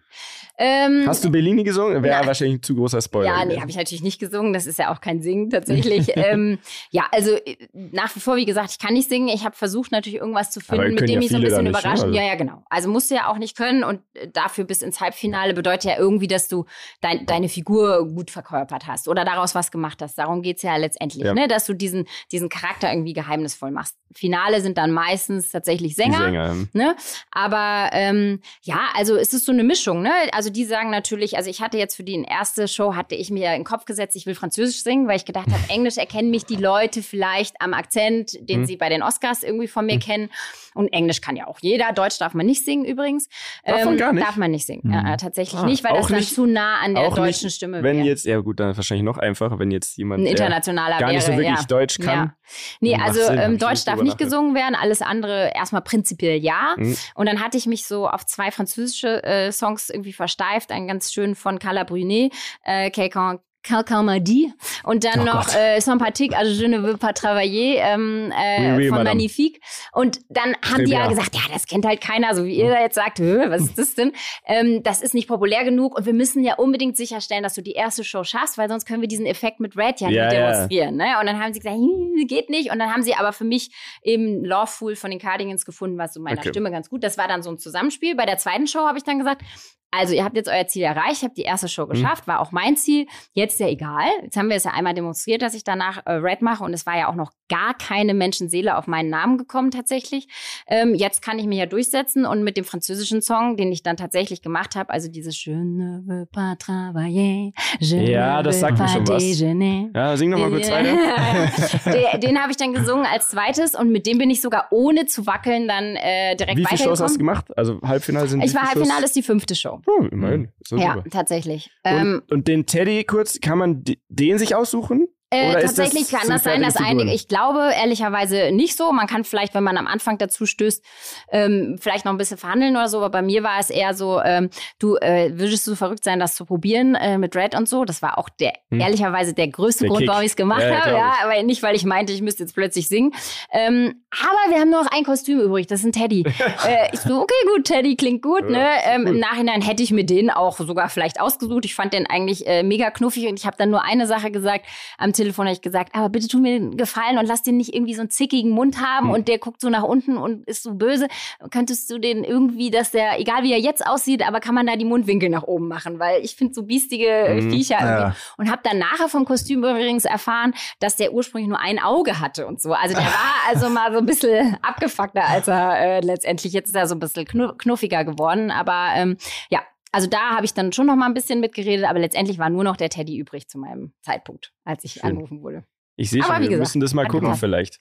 Ähm, Hast du Bellini gesungen? Wäre wahrscheinlich ein zu großer Spoiler. Ja, nee, habe ich natürlich nicht gesungen. Das ist ja auch kein Singen tatsächlich. ähm, ja, also äh, nach wie vor, wie gesagt, ich kann nicht singen. Ich habe versucht natürlich irgendwas zu finden, mit dem ja ich so ein bisschen nicht, ne? überraschen. Also- Ja, ja, genau. Also musst du ja auch nicht können und äh, dafür bis ins Halbfinale bedeutet ja irgendwie, dass du dein, deine Figur gut verkörpert hast oder daraus was gemacht hast. Darum geht's ja letztendlich, Ja. ne? dass du diesen, diesen Charakter irgendwie geheimnisvoll machst. Finale sind dann meistens tatsächlich Sänger. Sänger. Ne? Aber ähm, ja, also es ist so eine Mischung. Ne? Also die sagen natürlich, also ich hatte jetzt für die erste Show, hatte ich mir in den Kopf gesetzt, ich will Französisch singen, weil ich gedacht habe, Englisch erkennen mich die Leute vielleicht am Akzent, den Mhm. sie bei den Oscars irgendwie von mir kennen. Und Englisch kann ja auch jeder. Deutsch darf man nicht singen übrigens. Ähm, Darf man gar nicht? Darf man nicht singen. Mhm. Ja, tatsächlich Ah, nicht, weil das dann nicht- zu nah an der auch nicht, deutschen Stimme Wenn wäre. jetzt, ja gut, dann wahrscheinlich noch einfacher, wenn jetzt jemand ein internationaler gar nicht so wirklich ja. Deutsch kann. Ja. Nee, also Sinn, ähm, Deutsch darf nicht gesungen werden, alles andere erstmal prinzipiell ja. Mhm. Und dann hatte ich mich so auf zwei französische äh, Songs irgendwie versteift. Einen ganz schön von Carla Brunet, äh, Quelqu'un Quelqu'un m'a dit. Und dann Oh noch Gott. äh, Sympathique, also Je ne veux pas travailler ähm, äh, Oui, oui, von madame. Magnifique. Und dann haben die ja gesagt, ja, das kennt halt keiner, so wie ihr da jetzt sagt, "Hö, was ist das denn? Ähm, das ist nicht populär genug und wir müssen ja unbedingt sicherstellen, dass du die erste Show schaffst, weil sonst können wir diesen Effekt mit Red ja, Ja, nicht demonstrieren. Ne? Und dann haben sie gesagt, hm, geht nicht. Und dann haben sie aber für mich eben Lawful von den Cardigans gefunden, was so meiner Okay. Stimme ganz gut. Das war dann so ein Zusammenspiel. Bei der zweiten Show habe ich dann gesagt, also ihr habt jetzt euer Ziel erreicht, ich habe die erste Mhm. Show geschafft, war auch mein Ziel. Jetzt ja egal. Jetzt haben wir es ja einmal demonstriert, dass ich danach äh, Red mache und es war ja auch noch gar keine Menschenseele auf meinen Namen gekommen tatsächlich. Ähm, jetzt kann ich mich ja durchsetzen und mit dem französischen Song, den ich dann tatsächlich gemacht habe, also dieses Je ne veux pas travailler, je Ja, ne das sagt mir schon was. déjeuner. Ja, sing noch mal kurz weiter. den den habe ich dann gesungen als zweites und mit dem bin ich sogar ohne zu wackeln dann äh, direkt Wie viele Shows hast du gemacht? Also Halbfinale sind Ich war Halbfinale, ist die fünfte Show. Oh, immerhin. Ja, super. tatsächlich. Ähm, Und, und den Teddy kurz, kann man den sich aussuchen? Äh, tatsächlich das- kann das sein, dass einige, ich glaube ehrlicherweise nicht so. Man kann vielleicht, wenn man am Anfang dazu stößt, ähm, vielleicht noch ein bisschen verhandeln oder so. Aber bei mir war es eher so, ähm, du äh, würdest du verrückt sein, das zu probieren äh, mit Red und so. Das war auch der Hm. ehrlicherweise der größte Der Grund, Kick. warum ich es gemacht Ja, habe. Ja, aber nicht, weil ich meinte, ich müsste jetzt plötzlich singen. Ähm, aber wir haben nur noch ein Kostüm übrig. Das ist ein Teddy. äh, ich so, okay, gut, Teddy klingt gut. Ja, ne? Ähm, cool. Im Nachhinein hätte ich mir den auch sogar vielleicht ausgesucht. Ich fand den eigentlich äh, mega knuffig und ich habe dann nur eine Sache gesagt. Am Telefon habe ich gesagt, aber bitte tu mir den Gefallen und lass den nicht irgendwie so einen zickigen Mund haben Hm. und der guckt so nach unten und ist so böse. Könntest du den irgendwie, dass der, egal wie er jetzt aussieht, aber kann man da die Mundwinkel nach oben machen, weil ich finde so biestige Mhm. Viecher irgendwie. Ja. Und habe dann nachher vom Kostüm übrigens erfahren, dass der ursprünglich nur ein Auge hatte und so. Also der war also mal so ein bisschen abgefuckter, als er äh, letztendlich jetzt ist er so ein bisschen knu knuffiger geworden. Aber ähm, ja, also da habe ich dann schon noch mal ein bisschen mitgeredet, aber letztendlich war nur noch der Teddy übrig zu meinem Zeitpunkt, als ich Schön. angerufen wurde. Ich sehe schon, wie wir gesagt, müssen das mal gucken gepasst. vielleicht.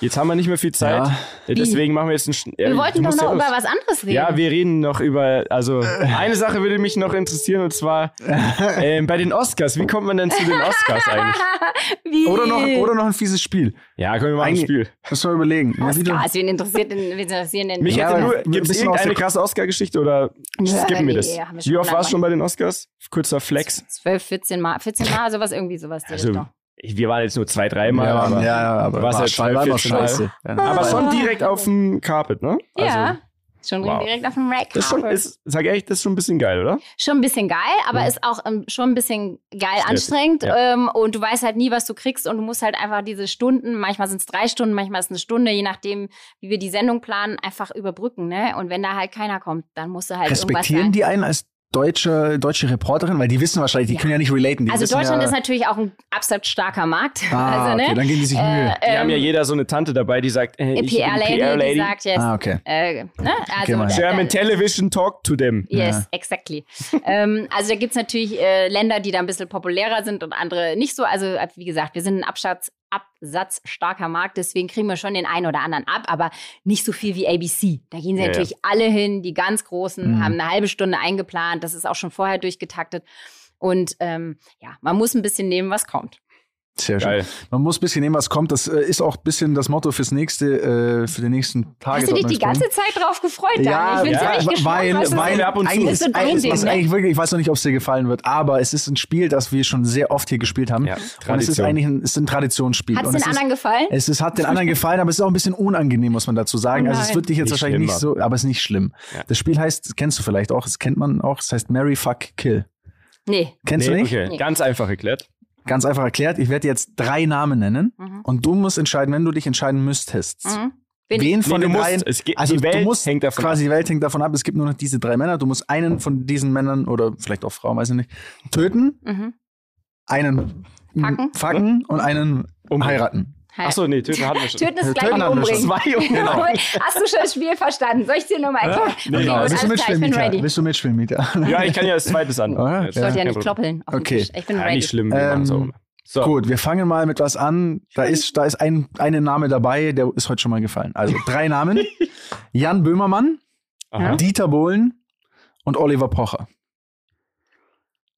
Jetzt haben wir nicht mehr viel Zeit. Ja. Äh, Deswegen machen wir jetzt einen... Ja, Wir wollten doch noch ja über was anderes reden. Ja, wir reden noch über, also eine Sache würde mich noch interessieren und zwar ähm, bei den Oscars. Wie kommt man denn zu den Oscars eigentlich? Wie? Oder noch, oder noch ein fieses Spiel. Ja, können wir mal ein Spiel. Müssen wir überlegen. Oscars, wen interessiert denn, wen interessieren denn Mich Ja, nur, gibt es irgendeine krasse Oscar-Geschichte oder Ja, skippen wir das? Wie oft warst du schon bei den Oscars? Kurzer Flex. 12, 14 Mal, 14 Mal, sowas irgendwie sowas. Also. Wir waren jetzt nur zwei, dreimal. ja, aber, ja, ja, aber war, halt scheiße, war 14 Mal. scheiße. Ja. aber schon direkt auf dem Carpet, ne? Ja. Also, Schon Wow. direkt auf dem Red Das ist schon, Carpet. ist, sag ehrlich, das ist schon ein bisschen geil, oder? Schon ein bisschen geil, aber Mhm. ist auch ähm, schon ein bisschen geil Stressig, anstrengend. ja. Ähm, und du weißt halt nie, was du kriegst. Und du musst halt einfach diese Stunden, manchmal sind es drei Stunden, manchmal ist es eine Stunde, je nachdem, wie wir die Sendung planen, einfach überbrücken. Ne? Und wenn da halt keiner kommt, dann musst du halt irgendwas Respektieren sagen. die einen als deutsche, deutsche Reporterin? Weil die wissen wahrscheinlich, die Ja. können ja nicht relaten. Die Also Deutschland ja, ist natürlich auch ein absolut starker Markt. Ah, also, ne? okay, dann geben die sich Mühe. Die ähm, haben ja jeder so eine Tante dabei, die sagt, äh, ich bin PR-Lady, die sagt jetzt, Ah, okay. äh, ne? also, da- German Television talk to them. Yes, Ja. exactly. ähm, also da gibt's natürlich äh, Länder, die da ein bisschen populärer sind und andere nicht so. Also äh, wie gesagt, wir sind ein Absatz, absatzstarker Markt, deswegen kriegen wir schon den einen oder anderen ab, aber nicht so viel wie ABC. Da gehen sie Ja, natürlich alle hin, die ganz Großen Mhm. haben eine halbe Stunde eingeplant, das ist auch schon vorher durchgetaktet. Und ähm, ja, man muss ein bisschen nehmen, was kommt. Sehr schön. Geil. Man muss ein bisschen nehmen, was kommt. Das äh, ist auch ein bisschen das Motto fürs nächste, äh, für den nächsten Tag. Hast du dich die ganze Zeit drauf gefreut, Daniel? Ja, ich bin ja, ziemlich gespannt, weil, es weil ist. ab und eigentlich ist ne? eigentlich wirklich, ich weiß noch nicht, ob es dir gefallen wird, aber es ist ein Spiel, das wir schon sehr oft hier gespielt haben. Ja, und es ist Tradition. eigentlich ein, es ist ein Traditionsspiel. Hat es den anderen gefallen? Es ist, hat den anderen gefallen, aber es ist auch ein bisschen unangenehm, muss man dazu sagen. Oh also es wird dich jetzt Nicht wahrscheinlich nicht schlimm, so, aber es ist nicht schlimm. Ja. Das Spiel heißt, das kennst du vielleicht auch, das kennt man auch, es heißt Mary Fuck Kill. Nee. Kennst Nee, du nicht? okay. Nee. Ganz einfach erklärt. Ganz einfach erklärt, ich werde jetzt drei Namen nennen Mhm. und du musst entscheiden, wenn du dich entscheiden müsstest. Mhm. Wen von Nee, den dreien, also die Welt du musst hängt davon quasi die Welt hängt davon ab, es gibt nur noch diese drei Männer, du musst einen von diesen Männern oder vielleicht auch Frauen, weiß ich nicht, töten, Mhm. einen Packen. facken und einen Umbringen. heiraten. Achso, nee, töten hatten wir schon. Töten ist Töten gleich schon. umbringen. Zwei Umbringen. Hast du schon das Spiel verstanden? Soll ich dir nochmal erklären? Nee. Okay, Genau. Willst du ich mitspielen, bin ready. Willst du mitspielen, Mieter? Ja, ich kann ja das zweites an. Oder? Ich sollte ja nicht Problem. kloppeln auf Okay. Ich bin Ja, ready. nicht schlimm, wir Ähm. So, Gut, wir fangen mal mit was an. Da ist, da ist ein, ein Name dabei, der ist heute schon mal gefallen. Also drei Namen. Jan Böhmermann, Aha. Dieter Bohlen und Oliver Pocher.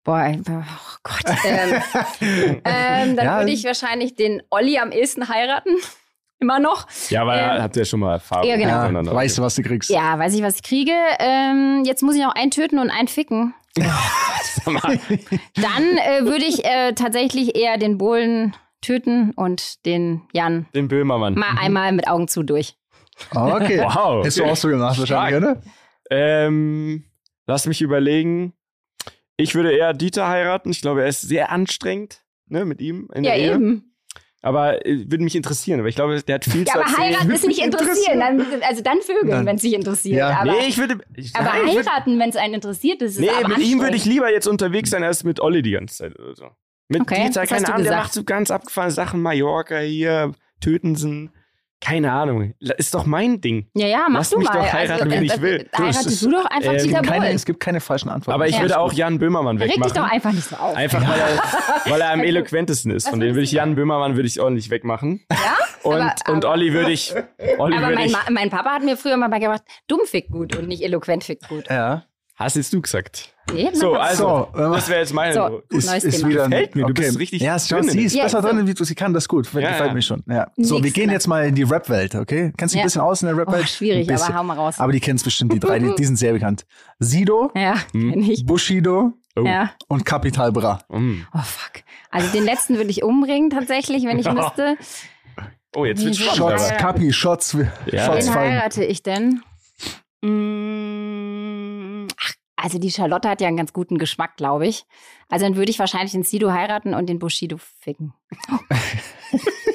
Boah, oh Gott. Ähm, ähm, dann Ja. würde ich wahrscheinlich den Olli am ehesten heiraten. Immer noch. Ja, aber Ähm, habt ihr schon mal Erfahrung ja, genau. Ja, weißt du, was du kriegst. Ja, weiß ich, was ich kriege. Ähm, jetzt muss ich noch einen töten und einen ficken. Mal, Dann äh, würde ich äh, tatsächlich eher den Bohlen töten und den Jan Den Böhmermann. mal einmal mit Augen zu durch. Okay. Wow. Hättest du auch so gemacht wahrscheinlich, oder? Ähm, lass mich überlegen. Ich würde eher Dieter heiraten. Ich glaube, er ist sehr anstrengend ne, mit ihm in Ja, der Ehe. eben. Aber äh, würde mich interessieren, weil ich glaube, der hat viel Ja, zu aber erzählen. heiraten ist nicht interessieren. Dann, also dann vögeln, wenn es sich interessiert. Ja. Aber, nee, ich würde. Ich, aber nein, heiraten, wenn es einen interessiert, das ist nee, aber mit ihm würde ich lieber jetzt unterwegs sein als mit Olli die ganze Zeit oder so. Mit Okay, Dieter, keine Ahnung, der macht so ganz abgefahrene Sachen. Mallorca hier, Tötensen. Keine Ahnung. Ist doch mein Ding. Ja, ja, mach Lass du mich mal. doch heiraten, wenn ich will. Du, es Heiratest ist- du doch einfach ähm, Dieter Keine, es gibt keine falschen Antworten. Aber ich Ja. würde auch Jan Böhmermann Reg dich wegmachen. doch einfach nicht so auf. Einfach weil er, weil er am eloquentesten ist. Von dem würde ich Jan Böhmermann würde ich ordentlich wegmachen. Ja? Und, Aber- und aber- Olli würde ich. Olli Aber würde mein, ich. Mein Papa hat mir früher mal beigebracht, dumm fickt gut und nicht eloquent fickt gut. ja. Hast jetzt du gesagt. Nee, So, also, So, das wäre jetzt meine. So. Ist, Neues ist Thema. wieder Gefällt mir, du bist richtig Ja, schau, sie ist Ja, besser so. drin, wie du sie kann. Das ist gut. Ja, Gefällt ja. mir schon. Ja. So, wir gehen jetzt mal in die Rap-Welt, okay? Kennst du Ja. ein bisschen aus in der Oh, Rap-Welt? schwierig, Ein bisschen. aber hau mal raus. Aber die kennst bestimmt die drei, die, die sind sehr bekannt. Sido, ja, Hm. kenn ich. Bushido Oh. Ja. und Capital Bra. Mm. Oh fuck. Also den letzten würde ich umbringen tatsächlich, wenn ich müsste. oh, jetzt wird's spannend. Shots, Capi, Shots. Shots Wen fallen. heirate ich denn? Mm, also die Charlotte hat ja einen ganz guten Geschmack, glaube ich. Also dann würde ich wahrscheinlich den Sido heiraten und den Bushido ficken.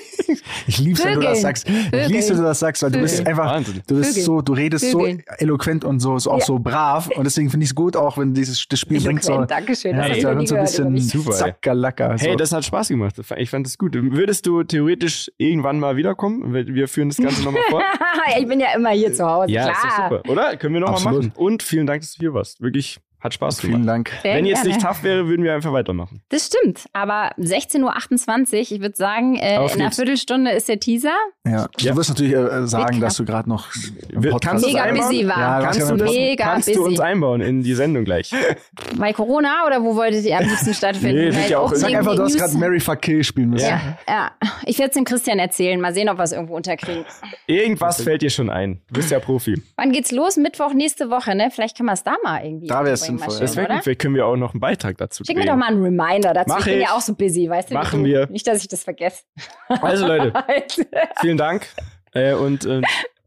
Ich lieb's, wenn du das Vögeln. sagst. Ich Vögeln. lieb's, wenn du das sagst, weil du bist Vögeln. einfach, Wahnsinn. du bist Vögeln. so, du redest Vögeln. so eloquent und so, so auch Ja. so brav. Und deswegen finde ich es gut, auch wenn dieses das Spiel bringt so. Eloquent, Dankeschön. Ja, Das ist nie so ein bisschen. Super, ey. Zackerlacker. So. Hey, das hat Spaß gemacht. Ich fand das gut. Würdest du theoretisch irgendwann mal wiederkommen? Wir führen das Ganze nochmal vor. ich bin ja immer hier zu Hause. Ja, ist doch klar. super. Oder? Können wir nochmal Absolut. machen. Und vielen Dank, dass du hier warst. Wirklich, hat Spaß Vielen gemacht. Dank. Sehr Wenn jetzt gerne. nicht tough wäre, würden wir einfach weitermachen. Das stimmt, aber 16.28 Uhr, ich würde sagen, äh, in einer. Viertelstunde ist der Teaser. Ja. Ja. Du wirst natürlich äh, sagen, Knapp. dass du gerade noch Podcast kannst du Mega einbauen? busy war. Ja, Kannst, du, kann das, Mega kannst du busy. uns einbauen in die Sendung gleich? Bei Corona oder wo wolltet ihr am liebsten stattfinden? Nee, ja auch- Sag einfach, du hast gerade Mary Fuck Kill spielen müssen. Ja, ja. Ich werde es dem Christian erzählen. Mal sehen, ob wir es irgendwo unterkriegen. Irgendwas fällt dir schon ein. Du bist ja Profi. Wann geht's los? Mittwoch nächste Woche, ne? Vielleicht können wir es da mal irgendwie. Da wär's sinnvoll. Schön, Deswegen, oder? Vielleicht können wir auch noch einen Beitrag dazu Schick mir doch mal einen Reminder dazu. Mach ich bin ich. ja auch so busy, weißt du? Machen wir. Nicht, dass ich das vergesse. Also Leute, vielen Dank äh, und äh,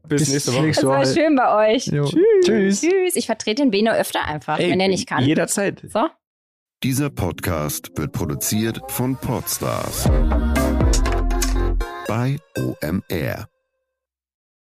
bis, bis, nächste Woche. Es war schön bei euch. Jo. Tschüss. Tschüss. Ich vertrete den Beno öfter einfach, Ey, wenn er nicht kann. Jederzeit. So. Dieser Podcast wird produziert von Podstars bei OMR.